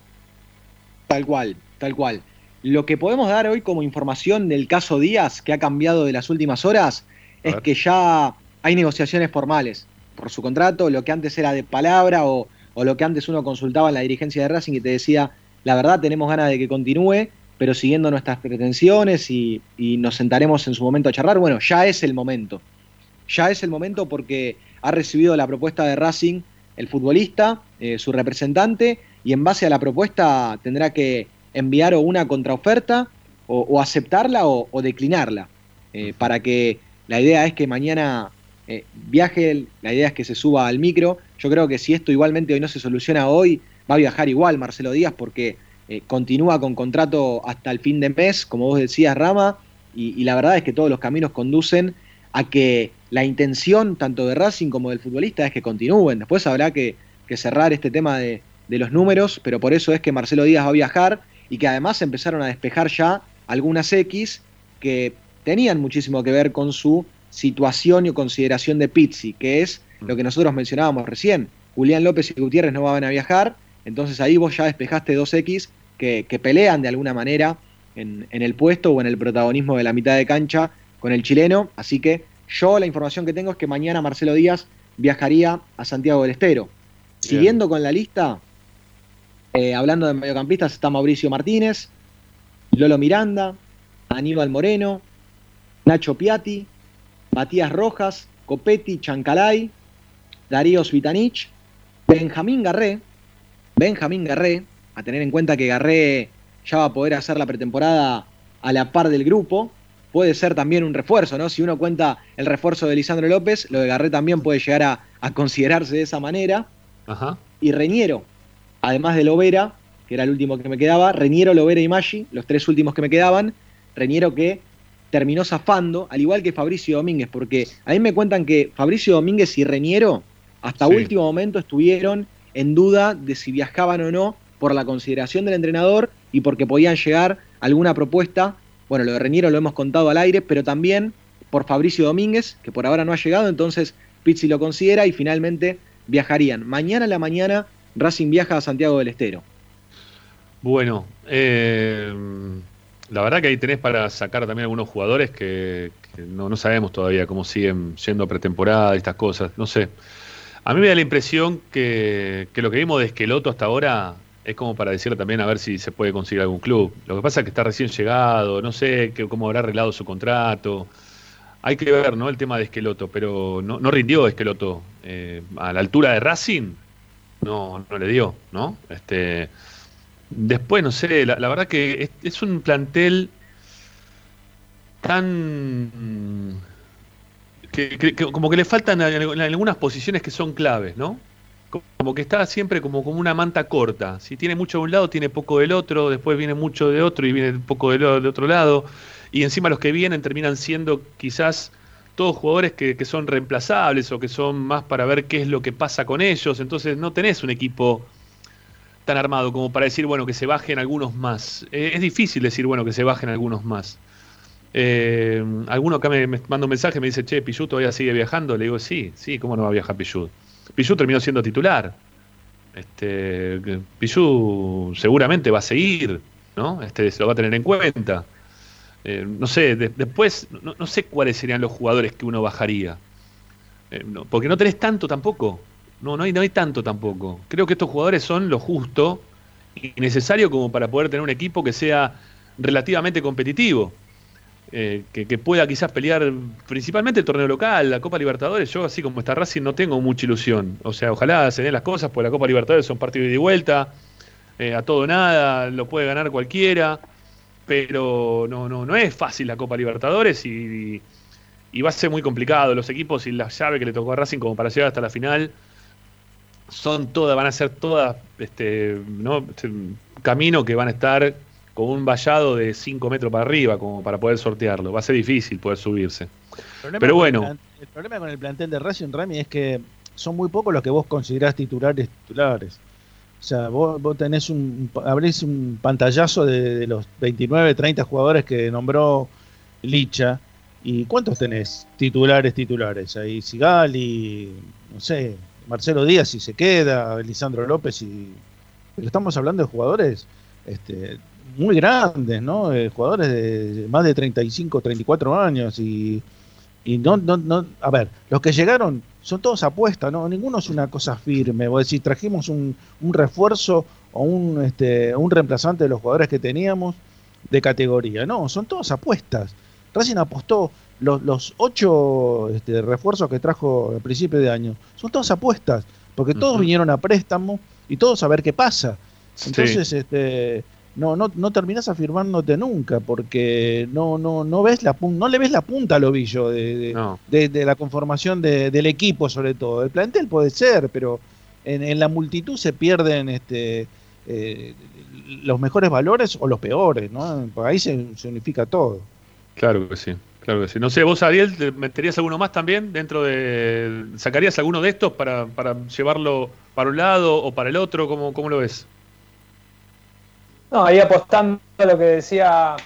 Tal cual, tal cual. Lo que podemos dar hoy como información del caso Díaz, que ha cambiado de las últimas horas, es que ya hay negociaciones formales. por su contrato, lo que antes era de palabra o, o lo que antes uno consultaba en la dirigencia de Racing y te decía, la verdad tenemos ganas de que continúe, pero siguiendo nuestras pretensiones y, nos sentaremos en su momento a charlar. Bueno, ya es el momento. Ya es el momento porque ha recibido la propuesta de Racing el futbolista, eh, su representante, y en base a la propuesta tendrá que enviar o una contraoferta o, aceptarla o, o declinarla. eh, para que la idea es que mañana eh, viaje, la idea es que se suba al micro. Yo creo que si esto igualmente hoy no se soluciona hoy, va a viajar igual Marcelo Díaz porque eh, continúa con contrato hasta el fin de mes, como vos decías, Rama, y, la verdad es que todos los caminos conducen a que la intención tanto de Racing como del futbolista es que continúen. Después habrá que, que cerrar este tema de, de los números, pero por eso es que Marcelo Díaz va a viajar y que además empezaron a despejar ya algunas X que tenían muchísimo que ver con su situación y consideración de Pizzi, que es lo que nosotros mencionábamos recién. Julián López y Gutiérrez no van a viajar, entonces ahí vos ya despejaste dos X que, que pelean de alguna manera en, en el puesto o en el protagonismo de la mitad de cancha con el chileno, así que yo la información que tengo es que mañana Marcelo Díaz viajaría a Santiago del Estero. Siguiendo con la lista, eh, hablando de mediocampistas, está Mauricio Martínez, Lolo Miranda, Aníbal Moreno, Nacho Piatti, Matías Rojas, Copetti, Chancalay, Darío Svitanich, Benjamín Garré, Benjamín Garré, a tener en cuenta que Garré ya va a poder hacer la pretemporada a la par del grupo, puede ser también un refuerzo, ¿no? Si uno cuenta el refuerzo de Lisandro López, lo de Garré también puede llegar a, a considerarse de esa manera. Ajá. Y Reñero, además de Lovera, que era el último que me quedaba, Reñero, Lovera y Maggi, los tres últimos que me quedaban, Reñero que terminó zafando, al igual que Fabricio Domínguez, porque a mí me cuentan que Fabricio Domínguez y Reñero hasta Sí. último momento estuvieron en duda de si viajaban o no por la consideración del entrenador y porque podían llegar alguna propuesta. Bueno, lo de Reñero lo hemos contado al aire, pero también por Fabricio Domínguez, que por ahora no ha llegado, entonces Pizzi lo considera y finalmente viajarían. Mañana a la mañana Racing viaja a Santiago del Estero. Bueno, eh, la verdad que ahí tenés para sacar también algunos jugadores que, no, sabemos todavía cómo siguen yendo a pretemporada y estas cosas. No sé. A mí me da la impresión que, que lo que vimos de Esqueloto hasta ahora es como para decirle también a ver si se puede conseguir algún club. Lo que pasa es que está recién llegado, no sé cómo habrá arreglado su contrato. Hay que ver, ¿no? El tema de Esqueloto, pero no, no rindió Esqueloto. Eh, a la altura de Racing, no, no le dio, ¿no? Este, después, no sé, la, verdad que es un plantel tan... Que, como que le faltan algunas posiciones que son claves, ¿no? Como que está siempre como, como una manta corta. Si tiene mucho de un lado, tiene poco del otro, después viene mucho de otro y viene poco del, otro lado. Y encima los que vienen terminan siendo quizás todos jugadores que, que son reemplazables o que son más para ver qué es lo que pasa con ellos. Entonces no tenés un equipo tan armado como para decir, bueno, que se bajen algunos más. Eh, es difícil decir, bueno, que se bajen algunos más. Eh, alguno acá me, manda un mensaje, me dice, che, Pichu todavía sigue viajando. Le digo, sí, sí, ¿cómo no va a viajar Pichu? Pichu terminó siendo titular. Este, Pichu seguramente va a seguir, ¿no? Este, se lo va a tener en cuenta. Eh, no sé, de- después, no, no sé cuáles serían los jugadores que uno bajaría. Eh, no, porque no tenés tanto tampoco. No, no hay, no hay tanto tampoco. Creo que estos jugadores son lo justo y necesario como para poder tener un equipo que sea relativamente competitivo. Eh, que, pueda quizás pelear principalmente el torneo local, la Copa Libertadores. Yo, así como está Racing, no tengo mucha ilusión. O sea, ojalá se den las cosas, porque la Copa Libertadores son partidos de vuelta, eh, a todo nada, lo puede ganar cualquiera. Pero no, no, no es fácil la Copa Libertadores y, y va a ser muy complicado. Los equipos y la llave que le tocó a Racing como para llegar hasta la final son todas, van a ser todas este, ¿no? Este, camino que van a estar con un vallado de 5 metros para arriba como para poder sortearlo. Va a ser difícil poder subirse. Pero bueno. El problema con el plantel de Racing Rami es que son muy pocos los que vos considerás titulares titulares. O sea, vos, vos tenés un, abrís un pantallazo de, de los 29, 30 jugadores que nombró Licha. ¿Y cuántos tenés titulares titulares? Ahí Sigali, no sé, Marcelo Díaz si se queda, Lisandro López y... Pero estamos hablando de jugadores este, muy grandes, ¿no? Eh, jugadores de más de 35, 34 años y, y no, no, no, a ver, los que llegaron son todos apuestas, ¿no? Ninguno es una cosa firme. Vos decís, trajimos un, un refuerzo o un, este, un reemplazante de los jugadores que teníamos de categoría. No, son todas apuestas. Racing apostó los, los ocho este, refuerzos que trajo al principio de año. Son todas apuestas, porque todos vinieron a préstamo y todos a ver qué pasa. Entonces, este, no, no, no terminás afirmándote nunca, porque no, no, no ves la pun- no le ves la punta al ovillo de, de, de- de la conformación de- del equipo, sobre todo. El plantel puede ser, pero en, en la multitud se pierden este, eh, los mejores valores o los peores, ¿no? Por ahí se, se unifica todo. Claro que sí, claro que sí. No sé, vos, Ariel, ¿te meterías alguno más también dentro de. ¿Sacarías alguno de estos para, para llevarlo para un lado o para el otro? ¿Cómo, cómo lo ves? No, ahí apostando a lo que decía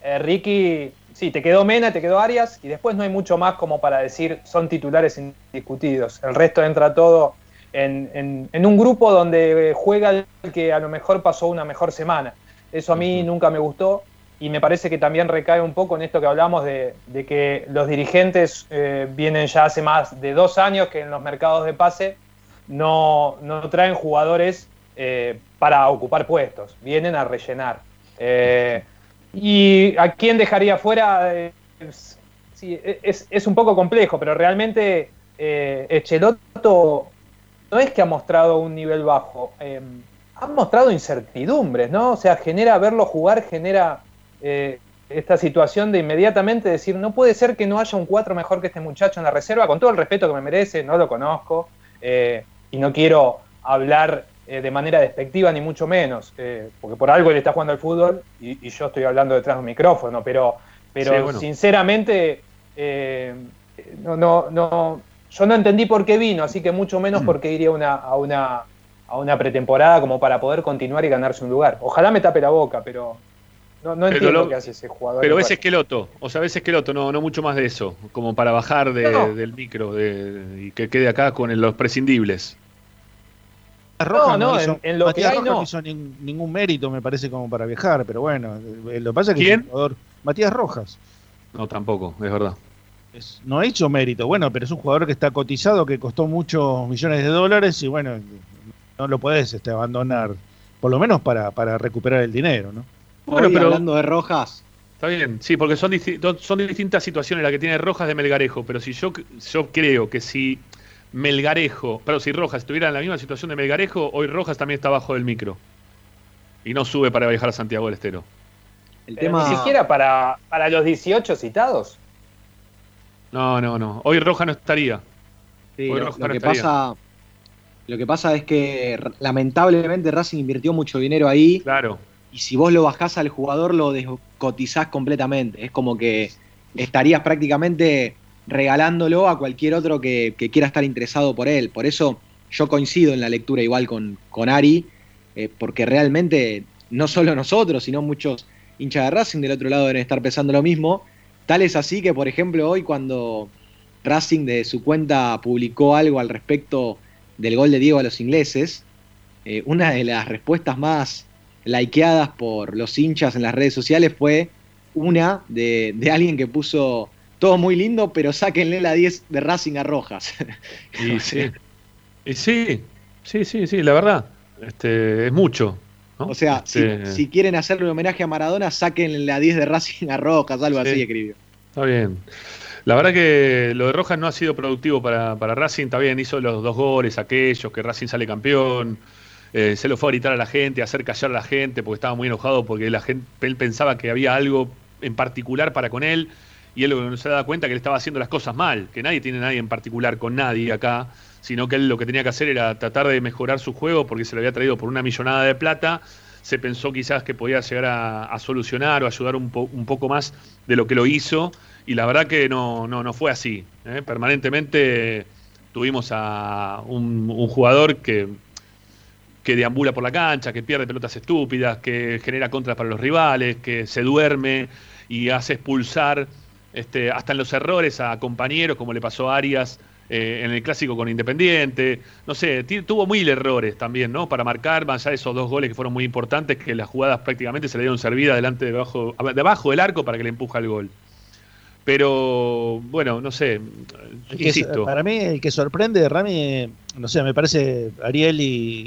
eh, Ricky, sí, te quedó Mena, te quedó Arias, y después no hay mucho más como para decir son titulares indiscutidos. El resto entra todo en, en- en un grupo donde juega el que a lo mejor pasó una mejor semana. Eso a mí nunca me gustó y me parece que también recae un poco en esto que hablamos de, de que los dirigentes eh, vienen ya hace más de dos años que en los mercados de pase no, no traen jugadores eh, para ocupar puestos, vienen a rellenar. Eh, ¿Y a quién dejaría fuera? Eh, es, es, un poco complejo, pero realmente eh, Echeloto no es que ha mostrado un nivel bajo, eh, ha mostrado incertidumbres, ¿no? O sea, genera verlo jugar, genera esta situación de inmediatamente decir, no puede ser que no haya un 4 mejor que este muchacho en la reserva, con todo el respeto que me merece, no lo conozco, y no quiero hablar eh, de manera despectiva ni mucho menos, eh, porque por algo él está jugando al fútbol y, y yo estoy hablando detrás de un micrófono, pero, pero Sí, bueno. sinceramente eh, no, no, no, yo no entendí por qué vino, así que mucho Mm. menos por qué iría una, a, una, a una pretemporada como para poder continuar y ganarse un lugar. Ojalá me tape la boca, pero no, no Pero entiendo lo- qué hace ese jugador. Pero ves esqueloto, o sea, ves esqueloto, no, no mucho más de eso, como para bajar de- No. del micro de- y que quede acá con el- los prescindibles. Rojas no, hizo- en- en lo Matías que hay, Rojas no. hizo nin- ningún mérito, me parece, como para viajar, pero bueno, eh, lo que pasa es que ¿Quién? es un jugador. Matías Rojas. No, tampoco, es verdad. No ha hecho mérito, bueno, pero es un jugador que está cotizado, que costó muchos millones de dólares y bueno, no lo podés este, abandonar, por lo menos para, para recuperar el dinero, ¿no? Bueno, pero- hablando de Rojas, Está bien, sí, porque son, disti- son distintas situaciones las que tiene Rojas de Melgarejo, pero si yo, yo creo que si Melgarejo, pero si Rojas estuviera en la misma situación de Melgarejo, hoy Rojas también está abajo del micro. Y no sube para viajar a Santiago del Estero. el Pero tema... Ni siquiera para, para los 18 citados. No, no, no. Hoy Rojas no estaría. Sí, Hoy lo, Rojas lo no que estaría. pasa, lo que pasa es que lamentablemente Racing invirtió mucho dinero ahí. Claro. Y si vos lo bajás al jugador, lo descotizás completamente. Es como que estarías prácticamente regalándolo a cualquier otro que, que quiera estar interesado por él. Por eso yo coincido en la lectura igual con, con Ari, eh, porque realmente no solo nosotros, sino muchos hinchas de Racing del otro lado deben estar pensando lo mismo. Tal es así que, por ejemplo, hoy cuando Racing de su cuenta publicó algo al respecto del gol de Diego a los ingleses, eh, una de las respuestas más likeadas por los hinchas en las redes sociales fue una de, de alguien que puso todo muy lindo, pero sáquenle la 10 de Racing a Rojas. (laughs) Y sí. Y sí, sí, sí, sí, la verdad. Este, es mucho. ¿no? O sea, si- Este, si, quieren hacerle un homenaje a Maradona, sáquenle la 10 de Racing a Rojas, algo Sí. así escribió. Está bien. La verdad que lo de Rojas no ha sido productivo para, para Racing. Está bien, hizo los dos goles, aquellos, que Racing sale campeón. Eh, se lo fue a gritar a la gente, a hacer callar a la gente, porque estaba muy enojado, porque la gente, él pensaba que había algo en particular para con él. Y él no se daba cuenta que él estaba haciendo las cosas mal, que nadie tiene nadie en particular con nadie acá, sino que él lo que tenía que hacer era tratar de mejorar su juego porque se lo había traído por una millonada de plata. Se pensó quizás que podía llegar a, solucionar o ayudar un poco más de lo que lo hizo. Y la verdad que no, no, no fue así. ¿eh? Permanentemente tuvimos a un, un jugador que, que deambula por la cancha, que pierde pelotas estúpidas, que genera contras para los rivales, que se duerme y hace expulsar este, hasta en los errores a compañeros, como le pasó a Arias eh, en el clásico con Independiente. No sé, tuvo mil errores también, ¿no? Para marcar, más allá de esos dos goles que fueron muy importantes, que las jugadas prácticamente se le dieron servidas delante debajo, debajo del arco para que le empuja el gol. Pero bueno, no sé, que- insisto. para mí, el que sorprende, Rami, eh, no sé, me parece Ariel y,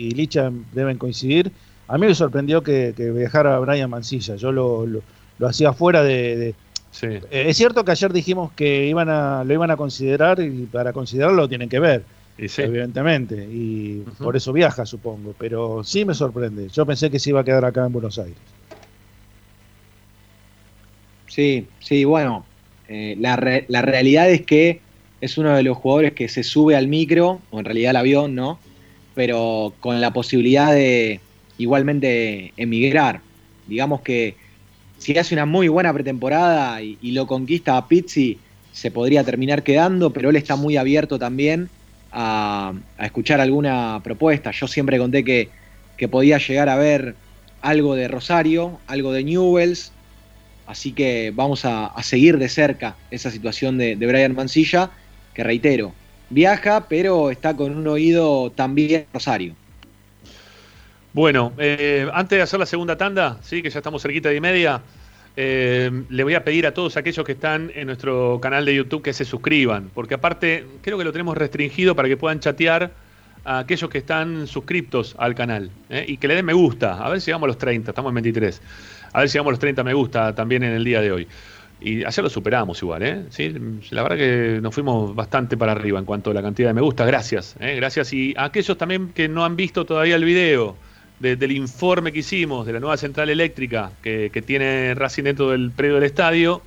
y Licha deben coincidir. A mí me sorprendió que, que viajara Brian Mancilla. Yo lo, lo- lo hacía fuera de. de- Sí. Eh, es cierto que ayer dijimos que iban a, lo iban a considerar y para considerarlo lo tienen que ver, Y sí. evidentemente. Y por eso viaja, supongo. Pero sí me sorprende. Yo pensé que se iba a quedar acá en Buenos Aires. Sí, sí, bueno, eh, la, re- la realidad es que es uno de los jugadores que se sube al micro, o en realidad al avión, ¿no? Pero con la posibilidad de igualmente emigrar. Digamos que si hace una muy buena pretemporada y, lo conquista a Pizzi, se podría terminar quedando, pero él está muy abierto también a, escuchar alguna propuesta. Yo siempre conté que, que podía llegar a ver algo de Rosario, algo de Newells, Así que vamos a, seguir de cerca esa situación de, de Brian Mancilla, que reitero, viaja, pero está con un oído también Rosario. Bueno, eh, antes de hacer la segunda tanda, sí, que ya estamos cerquita de media, eh, le voy a pedir a todos aquellos que están en nuestro canal de YouTube que se suscriban, porque aparte creo que lo tenemos restringido para que puedan chatear a aquellos que están suscriptos al canal ¿eh? y que le den me gusta. A ver si llegamos a los 30, estamos en 23. A ver si llegamos a los 30 me gusta también en el día de hoy. Y ayer lo superamos igual, ¿eh? Sí, la verdad que nos fuimos bastante para arriba en cuanto a la cantidad de me gusta. Gracias, ¿eh? gracias. Y a aquellos también que no han visto todavía el video de- del informe que hicimos de la nueva central eléctrica que, tiene Racing dentro del predio del estadio,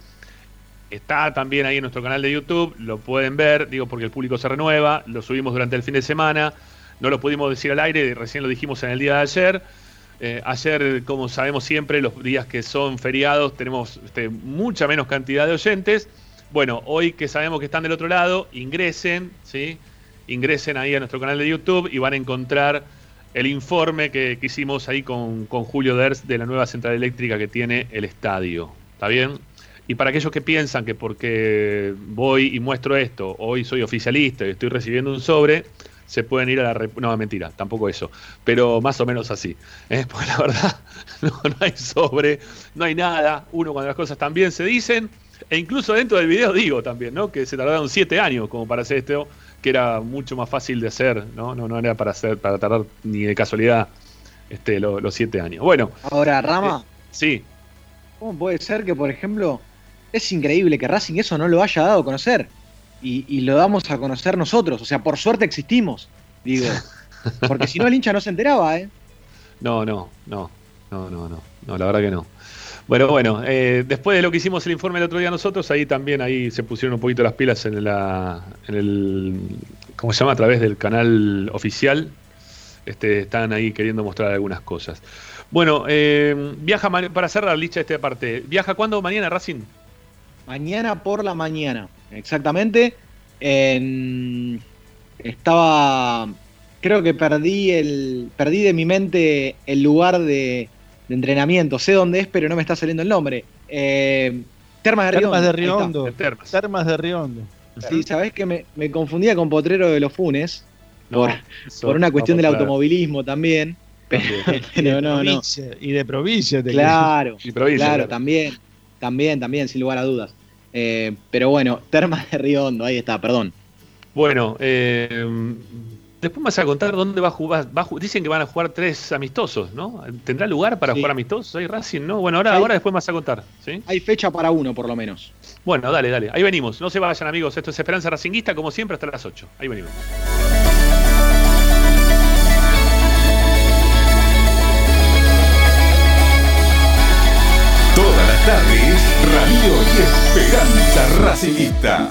está también ahí en nuestro canal de YouTube, lo pueden ver, digo porque el público se renueva, lo subimos durante el fin de semana, no lo pudimos decir al aire, recién lo dijimos en el día de ayer. Eh, ayer, como sabemos siempre, los días que son feriados tenemos este, mucha menos cantidad de oyentes. Bueno, hoy que sabemos que están del otro lado, ingresen, ¿sí? Ingresen ahí a nuestro canal de YouTube y van a encontrar el informe que, que hicimos ahí con, con Julio Ders de la nueva central eléctrica que tiene el estadio. ¿Está bien? Y para aquellos que piensan que porque voy y muestro esto, hoy soy oficialista y estoy recibiendo un sobre, se pueden ir a la... No, mentira, tampoco eso. Pero más o menos así. ¿eh? (laughs) Porque la verdad, (laughs) no, no hay sobre, no hay nada. Uno cuando las cosas bien se dicen. E incluso dentro del video digo también, ¿no? Que se tardaron siete años como para hacer esto, que era mucho más fácil de hacer, ¿no? No, no era para hacer, para tardar ni de casualidad este, lo- los siete años. Bueno, Ahora, Rama, sí. ¿cómo puede ser que, por ejemplo, es increíble que Racing eso no lo haya dado a conocer? Y, y lo damos a conocer nosotros. O sea, por suerte existimos, digo. (laughs) Porque si no, el hincha no se enteraba, ¿eh? No, no, no, no, no, no, no, la verdad que no. Bueno, bueno, eh, después de lo que hicimos el informe el otro día nosotros, ahí también ahí se pusieron un poquito las pilas en la, en el, ¿cómo se llama? A través del canal oficial, este, están ahí queriendo mostrar algunas cosas. Bueno, eh, viaja para cerrar lista esta parte. ¿Viaja cuándo? Mañana Racing. Mañana por la mañana, exactamente. En- estaba. Creo que perdí el. Perdí de mi mente el lugar de, de entrenamiento. Sé dónde es, pero no me está saliendo el nombre. Eh, Termas de Riondo. Termas de. Riondo. Termas de Riondo. Sí, sabés que me, me confundía con Potrero de los Funes. No, por, eso por una cuestión del automovilismo también. Pero, Y de pero no, no. provincia, Y de provincia. te Claro, Y provincia, claro, claro. también, también, también, sin lugar a dudas. Eh, pero bueno, Termas de Río Hondo, ahí está, perdón. Bueno, eh, después me vas a contar dónde va a jugar. va a ju- dicen que van a jugar tres amistosos, ¿no? ¿Tendrá lugar para Sí. jugar amistosos? Hay Racing, ¿no? Bueno, ahora, Hay- ahora después me vas a contar, ¿sí? Hay fecha para uno, por lo menos. Bueno, dale, dale. Ahí venimos. No se vayan, amigos. Esto es Esperanza Racinguista, como siempre, hasta las 8. Ahí venimos. Todas las tardes, Radio y Esperanza Racingista.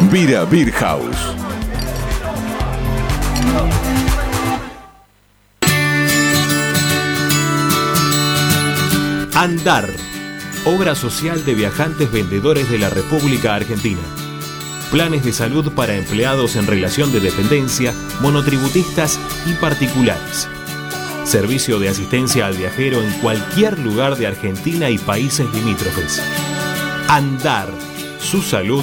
Vira Beer House. Andar. Obra Social de Viajantes Vendedores de la República Argentina. Planes de salud para empleados en relación de dependencia, monotributistas y particulares. Servicio de asistencia al viajero en cualquier lugar de Argentina y países limítrofes. Andar. Su salud,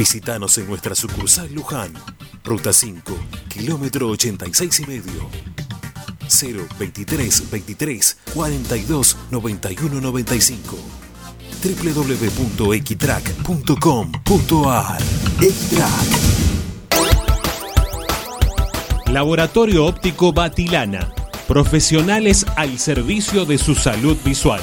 Visítanos en nuestra sucursal Luján, Ruta 5, kilómetro 86 y medio. 023 23 42 91 95 www.equitrack.com.ar Equitrack Laboratorio Óptico Batilana. Profesionales al servicio de su salud visual.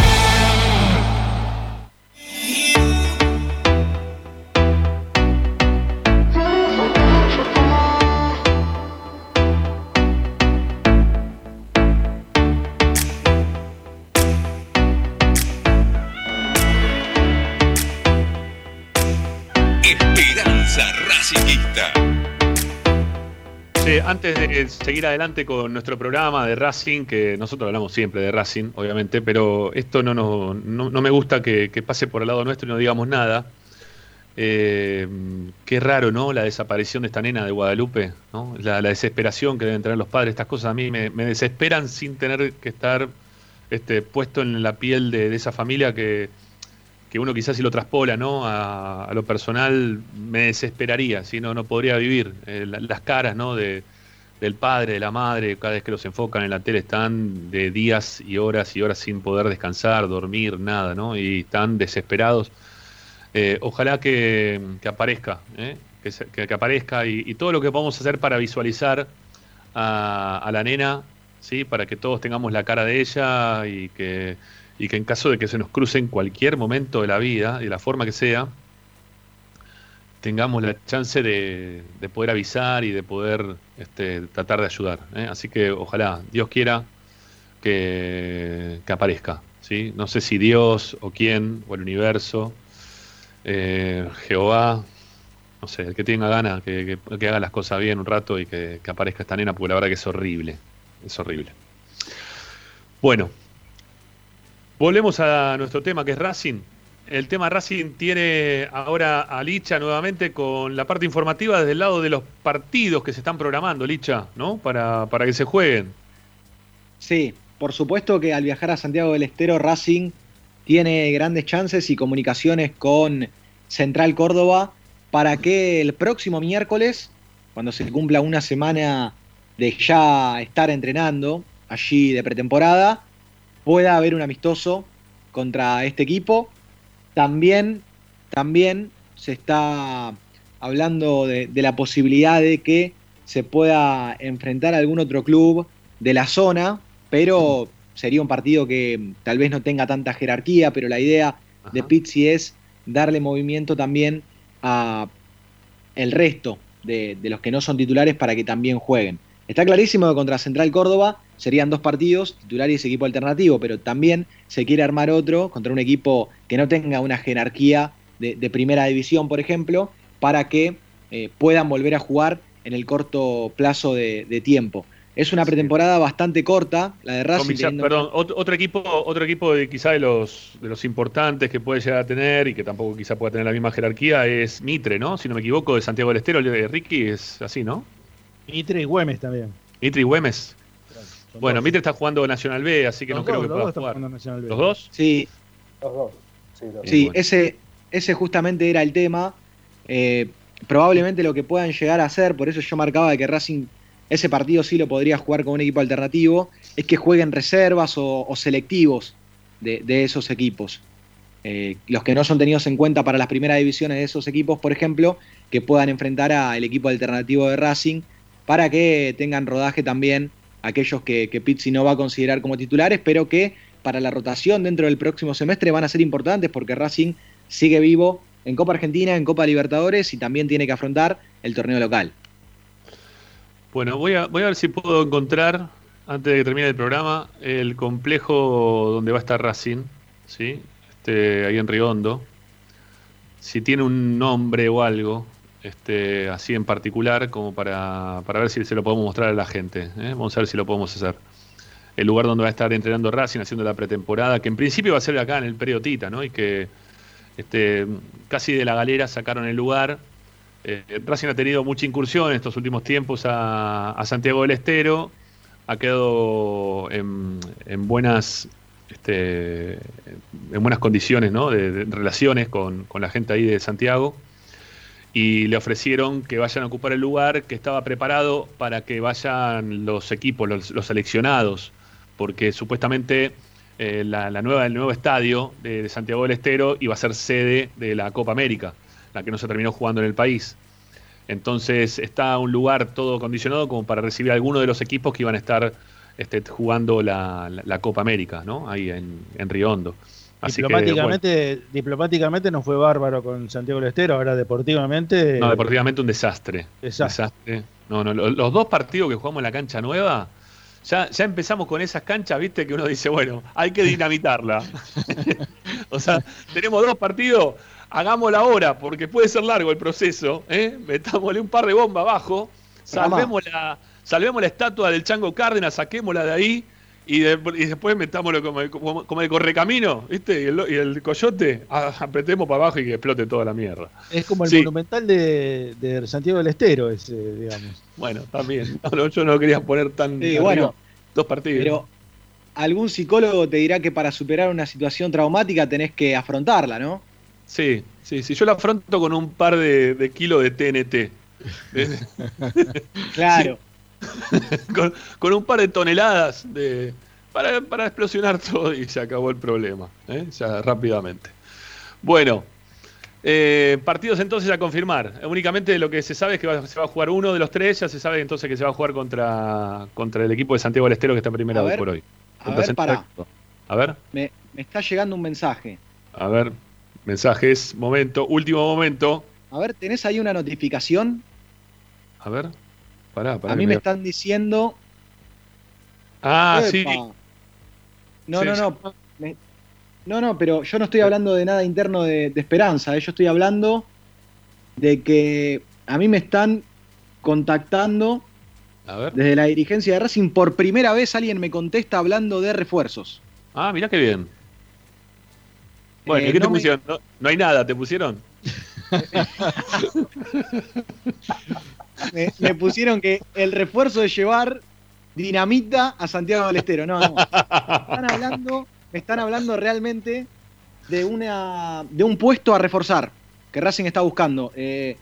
Antes de seguir adelante con nuestro programa de Racing, que nosotros hablamos siempre de Racing, obviamente, pero esto no, no, no, no me gusta que, pase por el lado nuestro y no digamos nada. Eh, qué raro, ¿no? La desaparición de esta nena de Guadalupe, ¿no? La, desesperación que deben tener los padres. Estas cosas a mí me, desesperan sin tener que estar este, puesto en la piel de esa familia que, que uno quizás si lo traspola ¿no? a, a lo personal me desesperaría, si no, no podría vivir. Eh, la- las caras ¿no? de, del padre, de la madre, cada vez que los enfocan en la tele están de días y horas y horas sin poder descansar, dormir, nada, ¿no? Y están desesperados. Eh, ojalá que, que aparezca, ¿eh? que, que- aparezca y, y todo lo que podamos hacer para visualizar a, a la nena, ¿sí? Para que todos tengamos la cara de ella y que, y que en caso de que se nos cruce en cualquier momento de la vida, de la forma que sea, tengamos la chance de, de poder avisar y de poder este, tratar de ayudar. ¿eh? Así que ojalá, Dios quiera que, que aparezca. ¿sí? No sé si Dios o quién, o el universo, eh, Jehová, no sé, el que tenga ganas, que, que- que haga las cosas bien un rato y que, que aparezca esta nena, porque la verdad que es horrible. Es horrible. Bueno, volvemos a nuestro tema que es Racing. El tema Racing tiene ahora a Licha nuevamente con la parte informativa desde el lado de los partidos que se están programando, Licha, ¿no? Para, para que se jueguen. Sí, por supuesto que al viajar a Santiago del Estero, Racing tiene grandes chances y comunicaciones con Central Córdoba para que el próximo miércoles, cuando se cumpla una semana de ya estar entrenando allí de pretemporada, pueda haber un amistoso contra este equipo. También, también se está hablando de, de la posibilidad de que se pueda enfrentar a algún otro club de la zona, pero sería un partido que tal vez no tenga tanta jerarquía, pero la idea de Pizzi es darle movimiento también a el resto de, de los que no son titulares para que también jueguen. Está clarísimo que contra Central Córdoba serían dos partidos, titular y ese equipo alternativo, pero también se quiere armar otro contra un equipo que no tenga una jerarquía de, de primera división, por ejemplo, para que eh, puedan volver a jugar en el corto plazo de, de tiempo. Es una pretemporada bastante corta, la de Racing. Perdón, otro, otro equipo, otro equipo de quizá de los de los importantes que puede llegar a tener y que tampoco quizá pueda tener la misma jerarquía es Mitre, ¿no? Si no me equivoco, de Santiago del Estero, el de Ricky es así, ¿no? Mitre y Güemes también. Mitre y Güemes. Son Bueno, dos. Mitre está jugando Nacional B, así que Los no creo que los pueda dos están jugar. jugando Nacional B. ¿Los dos? Sí, Los dos. Sí, los Sí, bueno. ese, ese justamente era el tema. Eh, probablemente lo que puedan llegar a hacer, por eso yo marcaba de que Racing ese partido sí lo podría jugar con un equipo alternativo, es que jueguen reservas o, o selectivos de, de esos equipos. Eh, los que no son tenidos en cuenta para las primeras divisiones de esos equipos, por ejemplo, que puedan enfrentar al equipo alternativo de Racing para que tengan rodaje también aquellos que, que Pizzi no va a considerar como titulares, pero que para la rotación dentro del próximo semestre van a ser importantes porque Racing sigue vivo en Copa Argentina, en Copa Libertadores y también tiene que afrontar el torneo local. Bueno, voy a, voy a ver si puedo encontrar, antes de que termine el programa, el complejo donde va a estar Racing, ¿sí? Este, ahí en Riondo. Si tiene un nombre o algo, este, así en particular, como para, para ver si se lo podemos mostrar a la gente. ¿eh? Vamos a ver si lo podemos hacer. El lugar donde va a estar entrenando Racing, haciendo la pretemporada, que en principio va a ser acá en el Perio Tita, ¿no? Y que este, casi de la galera sacaron el lugar. Eh, Racing ha tenido mucha incursión en estos últimos tiempos a, Santiago del Estero. Ha quedado en, en buenas este, en buenas condiciones de, de relaciones con, con la gente ahí de Santiago. Y le ofrecieron que vayan a ocupar el lugar que estaba preparado para que vayan los equipos, los, seleccionados, porque supuestamente eh, la, nueva, el nuevo estadio de, Santiago del Estero iba a ser sede de la Copa América, la que no se terminó jugando en el país. Entonces está un lugar todo condicionado como para recibir a alguno de los equipos que iban a estar este, jugando la, Copa América, ¿no? Ahí en, en Riondo. Así que, bueno, diplomáticamente, diplomáticamente no fue bárbaro con Santiago del Estero, ahora deportivamente. no, deportivamente un desastre. Desastre. Desastre. No, no, lo- los dos partidos que jugamos en la cancha nueva, ya, ya empezamos con esas canchas, viste, que uno dice, bueno, hay que dinamitarla. (laughs) (laughs) o sea, tenemos dos partidos, hagámosla ahora, porque puede ser largo el proceso, ¿eh? Metámosle un par de bombas abajo, salvemos la, salvemos la estatua del Chango Cárdenas, saquémosla de ahí. Y, de- y después metámoslo como el, como, como el correcamino, ¿viste? Y el, y el coyote, a- apretemos para abajo y que explote toda la mierda. Es como el Sí. monumental de, de Santiago del Estero, ese, digamos. Bueno, también. (laughs) No, yo no quería poner tan. Sí, bueno. Dos partidos. Pero algún psicólogo te dirá que para superar una situación traumática tenés que afrontarla, ¿no? Sí, sí, sí. Yo la afronto con un par de, de kilos de TNT. (laughs) (laughs) Claro. (laughs) con, con un par de toneladas de, para, para explosionar todo y se acabó el problema, ¿eh? ya rápidamente. Bueno, eh, partidos entonces a confirmar. Únicamente lo que se sabe es que va- se va a jugar uno de los tres, ya se sabe entonces que se va a jugar contra, contra el equipo de Santiago del Estero que está en primera A hoy ver, por hoy. ver. A ver, Me, me está llegando un mensaje. a ver, mensajes, momento, último momento. A ver, ¿tenés ahí una notificación? A ver, pará, pará. A mí me- están diciendo. Ah, Epa. sí. No, Sí, no, sí. no. Me- No, no, pero yo no estoy hablando de nada interno de, de Esperanza. eh, Yo estoy hablando de que a mí me están contactando A ver. desde la dirigencia de Racing. Por primera vez alguien me contesta hablando de refuerzos. Ah, mirá qué bien. Bueno, Eh, ¿y qué no te me- pusieron? No, no hay nada, ¿te pusieron? (laughs) Me, me pusieron que el refuerzo de llevar dinamita a Santiago del Estero. No, no. Están hablando, me están hablando realmente de una de un puesto a reforzar que Racing está buscando. Eh,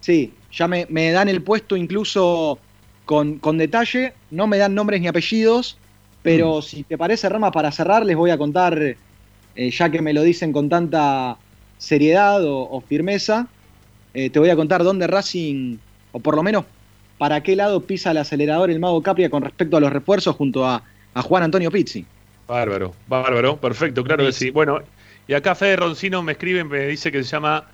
sí, ya me, me dan el puesto incluso con, con detalle, no me dan nombres ni apellidos, pero si te parece, Rama, para cerrar les voy a contar, eh, ya que me lo dicen con tanta seriedad o, o firmeza, eh, te voy a contar dónde Racing, o por lo menos para qué lado pisa el acelerador el Mago Capria con respecto a los refuerzos junto a, a Juan Antonio Pizzi. Bárbaro, bárbaro, perfecto, claro que sí. Bueno, y acá Fede Roncino me escribe, me dice que se llama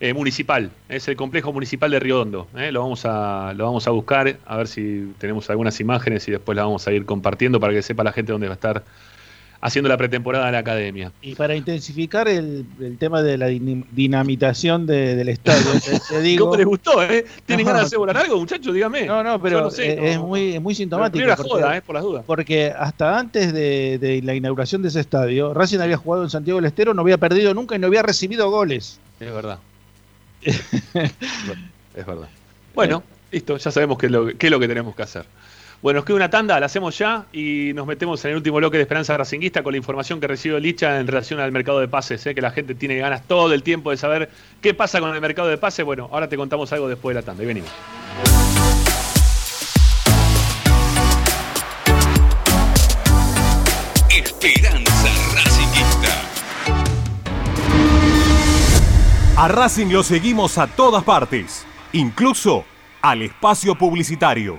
eh, Municipal, es el complejo municipal de Río Hondo. ¿eh? Lo, vamos a, lo vamos a buscar, a ver si tenemos algunas imágenes y después las vamos a ir compartiendo para que sepa la gente dónde va a estar haciendo la pretemporada de la academia. Y para intensificar el, el tema de la din- dinamitación de- del estadio, te, te (laughs) digo. ¿Cómo les gustó, eh? ¿Tienen No. ganas de asegurar algo, muchachos? Dígame. No, no, pero Yo no sé, eh, no. es, muy, es muy sintomático. Primera porque- joda, eh, por las dudas. Porque hasta antes de, de la inauguración de ese estadio, Racing había jugado en Santiago del Estero, no había perdido nunca y no había recibido goles. Es verdad. (laughs) es verdad. Bueno, listo, ya sabemos qué es, lo, qué es lo que tenemos que hacer. Bueno, nos queda una tanda, la hacemos ya y nos metemos en el último bloque de Esperanza Racinguista con la información que recibió Licha en relación al mercado de pases, ¿eh? que la gente tiene ganas todo el tiempo de saber qué pasa con el mercado de pases. Bueno, ahora te contamos algo después de la tanda y venimos. Esperanza Racingista. A Racing lo seguimos a todas partes, incluso al espacio publicitario.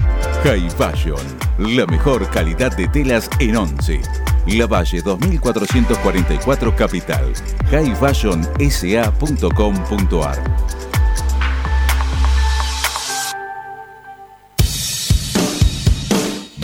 High Fashion, la mejor calidad de telas en Once. La Valle 2444 Capital. highfashionsa.com.ar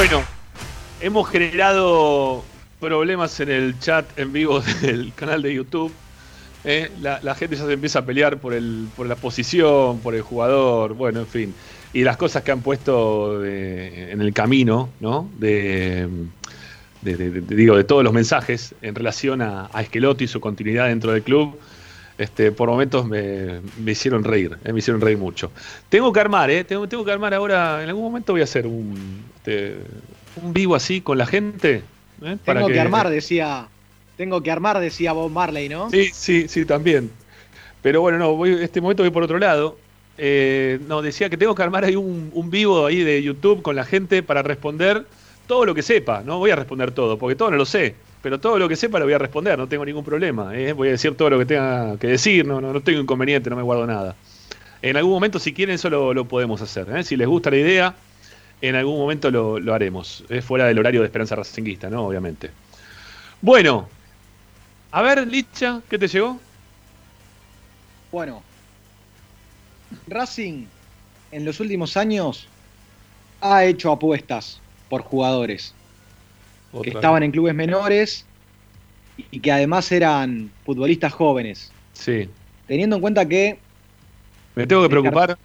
Bueno, hemos generado problemas en el chat en vivo (laughs) del canal de YouTube. ¿eh? La, gente ya se empieza a pelear por, el, por la posición, por el jugador, bueno, en fin. Y las cosas que han puesto en el camino, ¿no? De, de- digo, de todos los mensajes en relación a, Esquelotti y su continuidad dentro del club. Este, por momentos me, me hicieron reír, eh, me hicieron reír mucho. Tengo que armar, ¿eh? Tengo, tengo que armar ahora, en algún momento voy a hacer un, este, un vivo así con la gente. ¿eh? Tengo que, armar, decía. Tengo que armar, decía Bob Marley, ¿no? Sí, sí, sí, también. Pero bueno, no, voy, este momento voy por otro lado. Eh, no, decía que tengo que armar ahí un, un vivo ahí de YouTube con la gente para responder todo lo que sepa. No voy a responder todo, porque todo no lo sé. Pero todo lo que sepa lo voy a responder, no tengo ningún problema. ¿eh? Voy a decir todo lo que tenga que decir, no, no, no tengo inconveniente, no me guardo nada. En algún momento, si quieren, eso lo, lo podemos hacer. ¿eh? Si les gusta la idea, en algún momento lo, lo haremos. Es fuera del horario de Esperanza Racinguista, ¿no? Obviamente. Bueno, a ver, Licha, ¿qué te llegó? Bueno, Racing en los últimos años ha hecho apuestas por jugadores que estaban en clubes menores y que además eran futbolistas jóvenes. Sí. Teniendo en cuenta que ¿Me tengo que preocupar?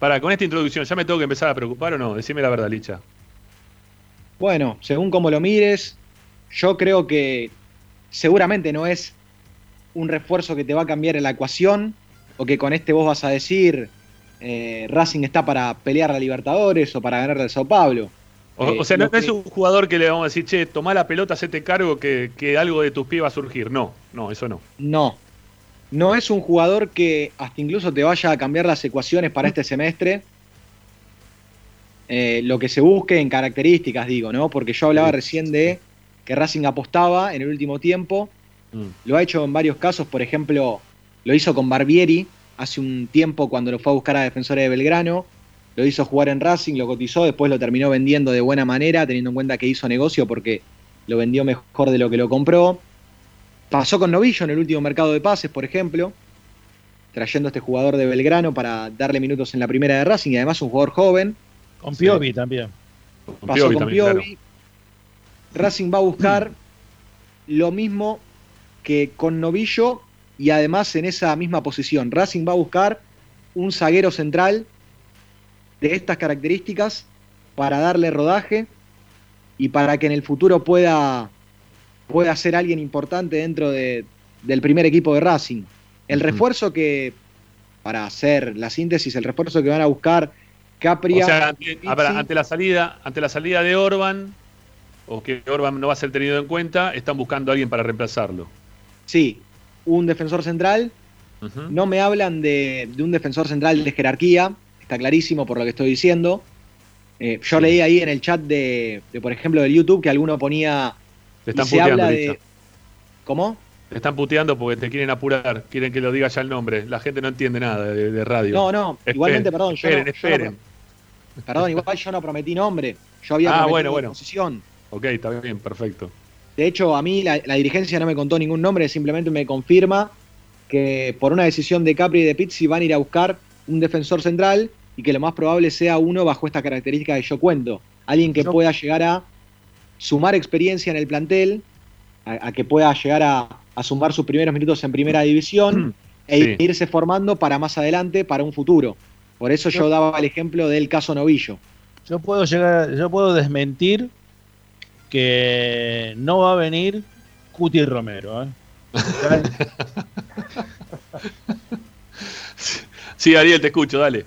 Para, con esta introducción, ¿ya me tengo que empezar a preocupar o no? Decime la verdad, Licha. Bueno, según como lo mires, yo creo que seguramente no es un refuerzo que te va a cambiar en la ecuación o que con este vos vas a decir eh, Racing está para pelear la Libertadores o para ganarle al Sao Paulo. O, Eh, o sea, no, no es que- un jugador que le vamos a decir, che, tomá la pelota, hacete cargo que, que algo de tus pies va a surgir. No, no, eso no. No. No es un jugador que hasta incluso te vaya a cambiar las ecuaciones para este semestre. Eh, lo que se busque en características, digo, ¿no? Porque yo hablaba recién de que Racing apostaba en el último tiempo. Mm. Lo ha hecho en varios casos, por ejemplo, lo hizo con Barbieri hace un tiempo cuando lo fue a buscar a Defensores de Belgrano. Lo hizo jugar en Racing, lo cotizó, después lo terminó vendiendo de buena manera, teniendo en cuenta que hizo negocio porque lo vendió mejor de lo que lo compró. Pasó con Novillo en el último mercado de pases, por ejemplo, trayendo a este jugador de Belgrano para darle minutos en la primera de Racing y además un jugador joven. Con Piovi también. Pasó con Piovi. Racing va a buscar lo mismo que con Novillo y además en esa misma posición. Racing va a buscar un zaguero central de estas características para darle rodaje y para que en el futuro pueda, pueda ser alguien importante dentro de- del primer equipo de Racing. El refuerzo que, para hacer la síntesis, el refuerzo que van a buscar Capria. O sea, ante, la salida, ante la salida de Orban, o que Orban no va a ser tenido en cuenta, están buscando a alguien para reemplazarlo. Sí, un defensor central. No me hablan de, de un defensor central de jerarquía, está clarísimo por lo que estoy diciendo. Eh, yo leí ahí en el chat de, de, por ejemplo, del YouTube que alguno ponía. Te están puteando, habla de. ¿Cómo? Te están puteando porque te quieren apurar, quieren que lo diga ya el nombre. La gente no entiende nada de, de radio. No, no, Esperen, igualmente, perdón, yo no- Esperen, yo no esperen. Perdón, igual yo no prometí nombre. Yo había Ah, prometido bueno, bueno. posición. Ok, está bien, perfecto. De hecho, a mí la, la dirigencia no me contó ningún nombre, simplemente me confirma que por una decisión de Capri y de Pizzi van a ir a buscar un defensor central y que lo más probable sea uno bajo esta característica que yo cuento. Alguien que pueda llegar a sumar experiencia en el plantel, a, a que pueda llegar a, a sumar sus primeros minutos en primera división e Sí. irse formando para más adelante, para un futuro. Por eso yo daba el ejemplo del caso Novillo. Yo puedo llegar, yo puedo desmentir que no va a venir Cuti Romero. ¿eh? (laughs) Sí, Ariel, te escucho, dale.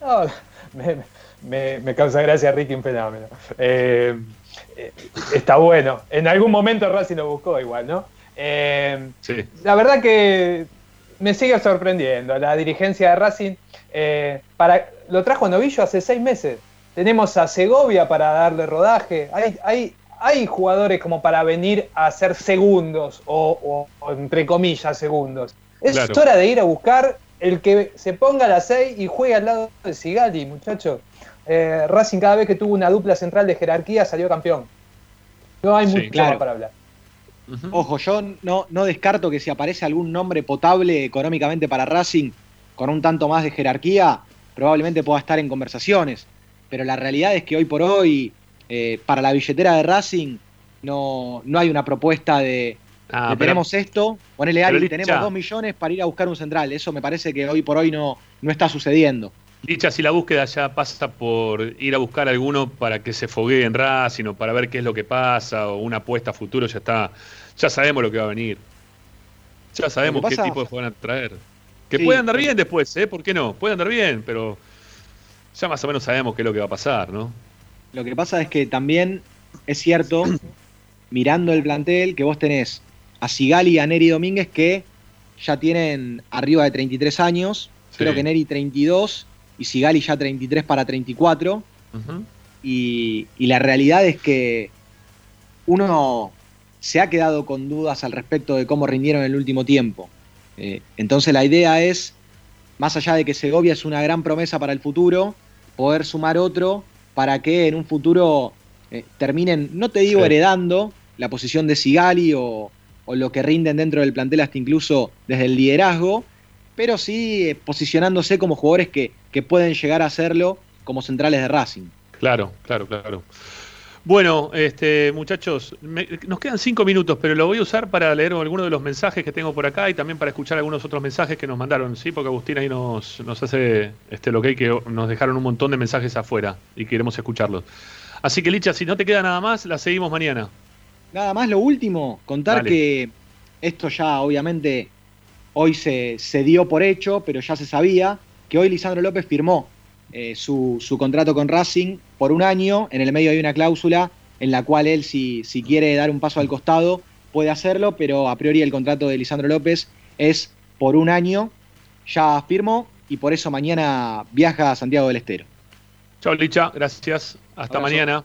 No, me, me- me causa gracia Ricky un fenómeno. Eh, eh, está bueno. En algún momento Racing lo buscó igual, ¿no? Eh, Sí. la verdad que me sigue sorprendiendo la dirigencia de Racing. eh, para, lo trajo Novillo hace seis meses. Tenemos a Segovia para darle rodaje. Hay, hay, hay jugadores como para venir a ser segundos o, o- o entre comillas segundos. Es Claro. hora de ir a buscar el que se ponga a las 6 y juegue al lado de Sigali, muchachos. Eh, Racing cada vez que tuvo una dupla central de jerarquía salió campeón. No hay Sí, mucho claro. para hablar. Ojo, yo no, no descarto que si aparece algún nombre potable económicamente para Racing, con un tanto más de jerarquía, probablemente pueda estar en conversaciones. Pero la realidad es que hoy por hoy, eh, para la billetera de Racing, no, no hay una propuesta de, Ah, de pero- tenemos esto, ponele Licha- tenemos dos millones para ir a buscar un central. Eso me parece que hoy por hoy no, no está sucediendo. Dicha, si la búsqueda ya pasa por ir a buscar alguno para que se foguee en Racing o para ver qué es lo que pasa o una apuesta a futuro, ya está. Ya sabemos lo que va a venir. Ya sabemos qué tipo de juego van a traer. Que Sí, puede andar bien después, ¿eh? ¿Por qué no? Puede andar bien, pero ya más o menos sabemos qué es lo que va a pasar, ¿no? Lo que pasa es que también es cierto, (clears throat) mirando el plantel, que vos tenés a Sigali y a Neri Domínguez que ya tienen arriba de 33 años, creo que Neri 32 y Sigali ya 33 para 34. y, y la realidad es que uno se ha quedado con dudas al respecto de cómo rindieron el último tiempo. Eh, entonces la idea es, más allá de que Segovia es una gran promesa para el futuro, poder sumar otro para que en un futuro eh, terminen, no te digo Sí. heredando la posición de Sigali o, o lo que rinden dentro del plantel hasta incluso desde el liderazgo, pero sí eh, posicionándose como jugadores que, que pueden llegar a hacerlo como centrales de Racing. Claro, claro, claro. Bueno, este, muchachos, me- nos quedan cinco minutos, pero lo voy a usar para leer algunos de los mensajes que tengo por acá y también para escuchar algunos otros mensajes que nos mandaron, ¿sí? Porque Agustín ahí nos, nos hace este, lo que hay que nos dejaron un montón de mensajes afuera y queremos escucharlos. Así que, Licha, si no te queda nada más, la seguimos mañana. Nada más lo último, contar Dale. que esto ya obviamente hoy se, se dio por hecho, pero ya se sabía que hoy Lisandro López firmó eh, su, su contrato con Racing por un año. En el medio hay una cláusula en la cual él, si, si quiere dar un paso al costado, puede hacerlo, pero a priori el contrato de Lisandro López es por un año. Ya firmó y por eso mañana viaja a Santiago del Estero. Chao, Licha, gracias. Hasta Abrazo. mañana.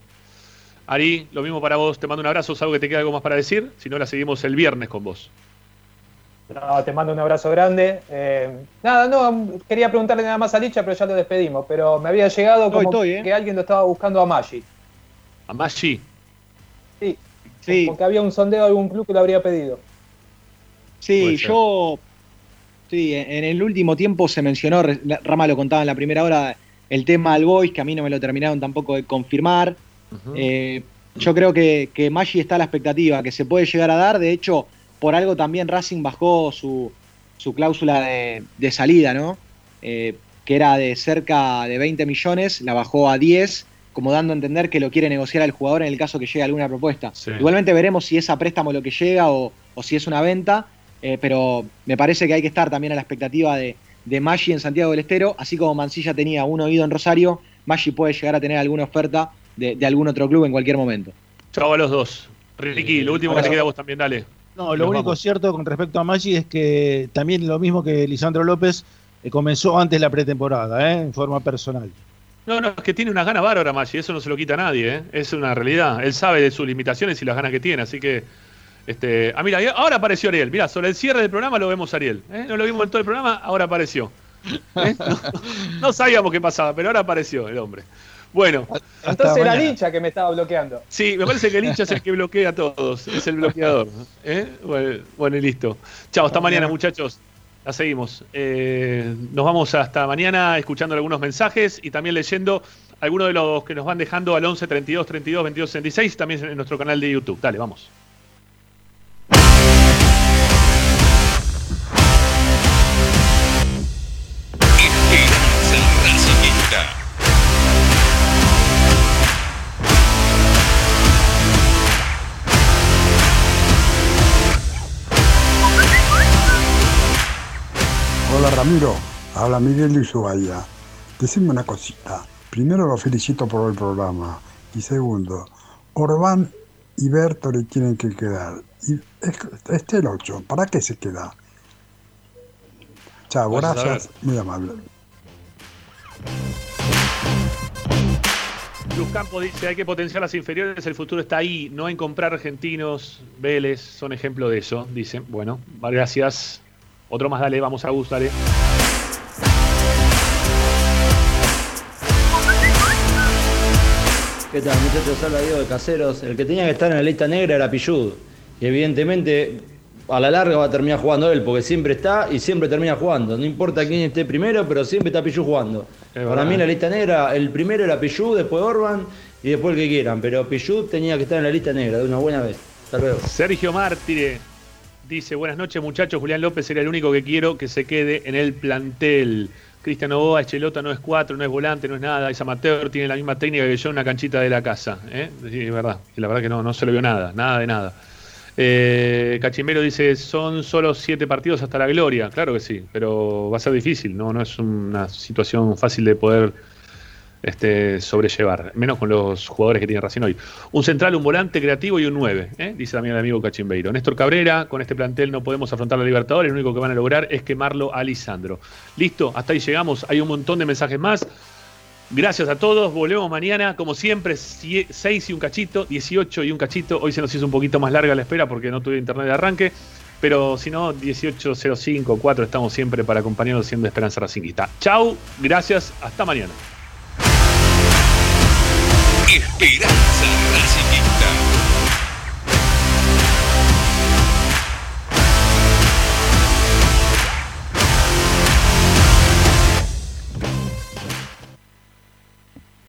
Ari, lo mismo para vos, te mando un abrazo, ¿sabes que te queda algo más para decir? Si no, la seguimos el viernes con vos. No, te mando un abrazo grande. Eh, nada, no, quería preguntarle nada más a Licha, pero ya lo despedimos. Pero me había llegado como estoy, eh. que alguien lo estaba buscando a Maggi. A Maggi. Sí, Sí. porque había un sondeo de algún club que lo habría pedido. Sí, yo. Sí, en el último tiempo se mencionó, Rama lo contaba en la primera hora, el tema al Boys, que a mí no me lo terminaron tampoco de confirmar. Eh, yo creo que, que Maggi está a la expectativa, que se puede llegar a dar. De hecho, por algo también Racing bajó su, su cláusula de, de salida, ¿no? Eh, que era de cerca de 20 millones, la bajó a 10, como dando a entender que lo quiere negociar al jugador en el caso que llegue alguna propuesta. Sí. Igualmente veremos si es a préstamo lo que llega o, o si es una venta, eh, pero me parece que hay que estar también a la expectativa de, de Maggi en Santiago del Estero, así como Mancilla tenía un oído en Rosario, Maggi puede llegar a tener alguna oferta de, de algún otro club en cualquier momento. Chao a los dos. Ricky, lo último que te queda a vos también, dale. No, lo único vamos. cierto con respecto a Maggi es que también lo mismo que Lisandro López eh, comenzó antes la pretemporada, ¿eh? en forma personal. No, no, es que tiene unas ganas bárbaras, Maggi, eso no se lo quita a nadie, ¿eh? es una realidad. Él sabe de sus limitaciones y las ganas que tiene, así que. Este, ah, mira, ahora apareció Ariel. Mira, sobre el cierre del programa lo vemos a Ariel. ¿eh? No lo vimos en todo el programa, ahora apareció. No, no sabíamos qué pasaba, pero ahora apareció el hombre. Bueno, Entonces era mañana. Licha que me estaba bloqueando. Sí, me parece que el hincha es el que bloquea a todos, es el bloqueador. ¿eh? Bueno, bueno, y listo. Chao, hasta mañana, muchachos. La seguimos. Eh, nos vamos hasta mañana escuchando algunos mensajes y también leyendo algunos de los que nos van dejando al 11 32 32 22 66 también en nuestro canal de YouTube. Dale, vamos. Ramiro, habla Miguel de Ushuaia. Decime una cosita. Primero lo felicito por el programa. Y segundo, Orbán y Bertoli tienen que quedar. Y es- este el 8, ¿para qué se queda? Chao, gracias, muy amable. Luz Campos dice, hay que potenciar las inferiores, el futuro está ahí, no en comprar argentinos, Vélez, son ejemplo de eso, dice. Bueno, gracias. Otro más, dale, vamos a Gus, dale. ¿Qué tal muchachos? Habla Diego de Caseros. El que tenía que estar en la lista negra era Pillud. Y evidentemente a la larga va a terminar jugando él, porque siempre está y siempre termina jugando. No importa quién esté primero, pero siempre está Pillud jugando. Para mí en la lista negra, el primero era Pillud, después Orban y después el que quieran. Pero Pillud tenía que estar en la lista negra de una buena vez. Hasta luego. Sergio Mártire dice, buenas noches muchachos, Julián López era el único que quiero que se quede en el plantel. Cristian Novoa, Echelota no es cuatro, no es volante, no es nada, es amateur, tiene la misma técnica que yo en una canchita de la casa. ¿eh? Es verdad, la verdad que no, no se le vio nada, nada de nada. Eh, Cachimbero dice, son solo siete partidos hasta la gloria. Claro que sí, pero va a ser difícil, no, no es una situación fácil de poder este, sobrellevar, menos con los jugadores que tiene Racing hoy. Un central, un volante creativo y un 9, ¿eh? dice también el amigo Cachimbeiro. Néstor Cabrera, con este plantel no podemos afrontar la Libertadores, lo único que van a lograr es quemarlo a Lisandro. Listo, hasta ahí llegamos, hay un montón de mensajes más. Gracias a todos, volvemos mañana, como siempre, 6 y un cachito, 18 y un cachito. Hoy se nos hizo un poquito más larga la espera porque no tuve internet de arranque. Pero si no, 18.05, 4 estamos siempre para acompañarnos siendo Esperanza Racinguista. Chau, gracias, hasta mañana. Esperanza Racing.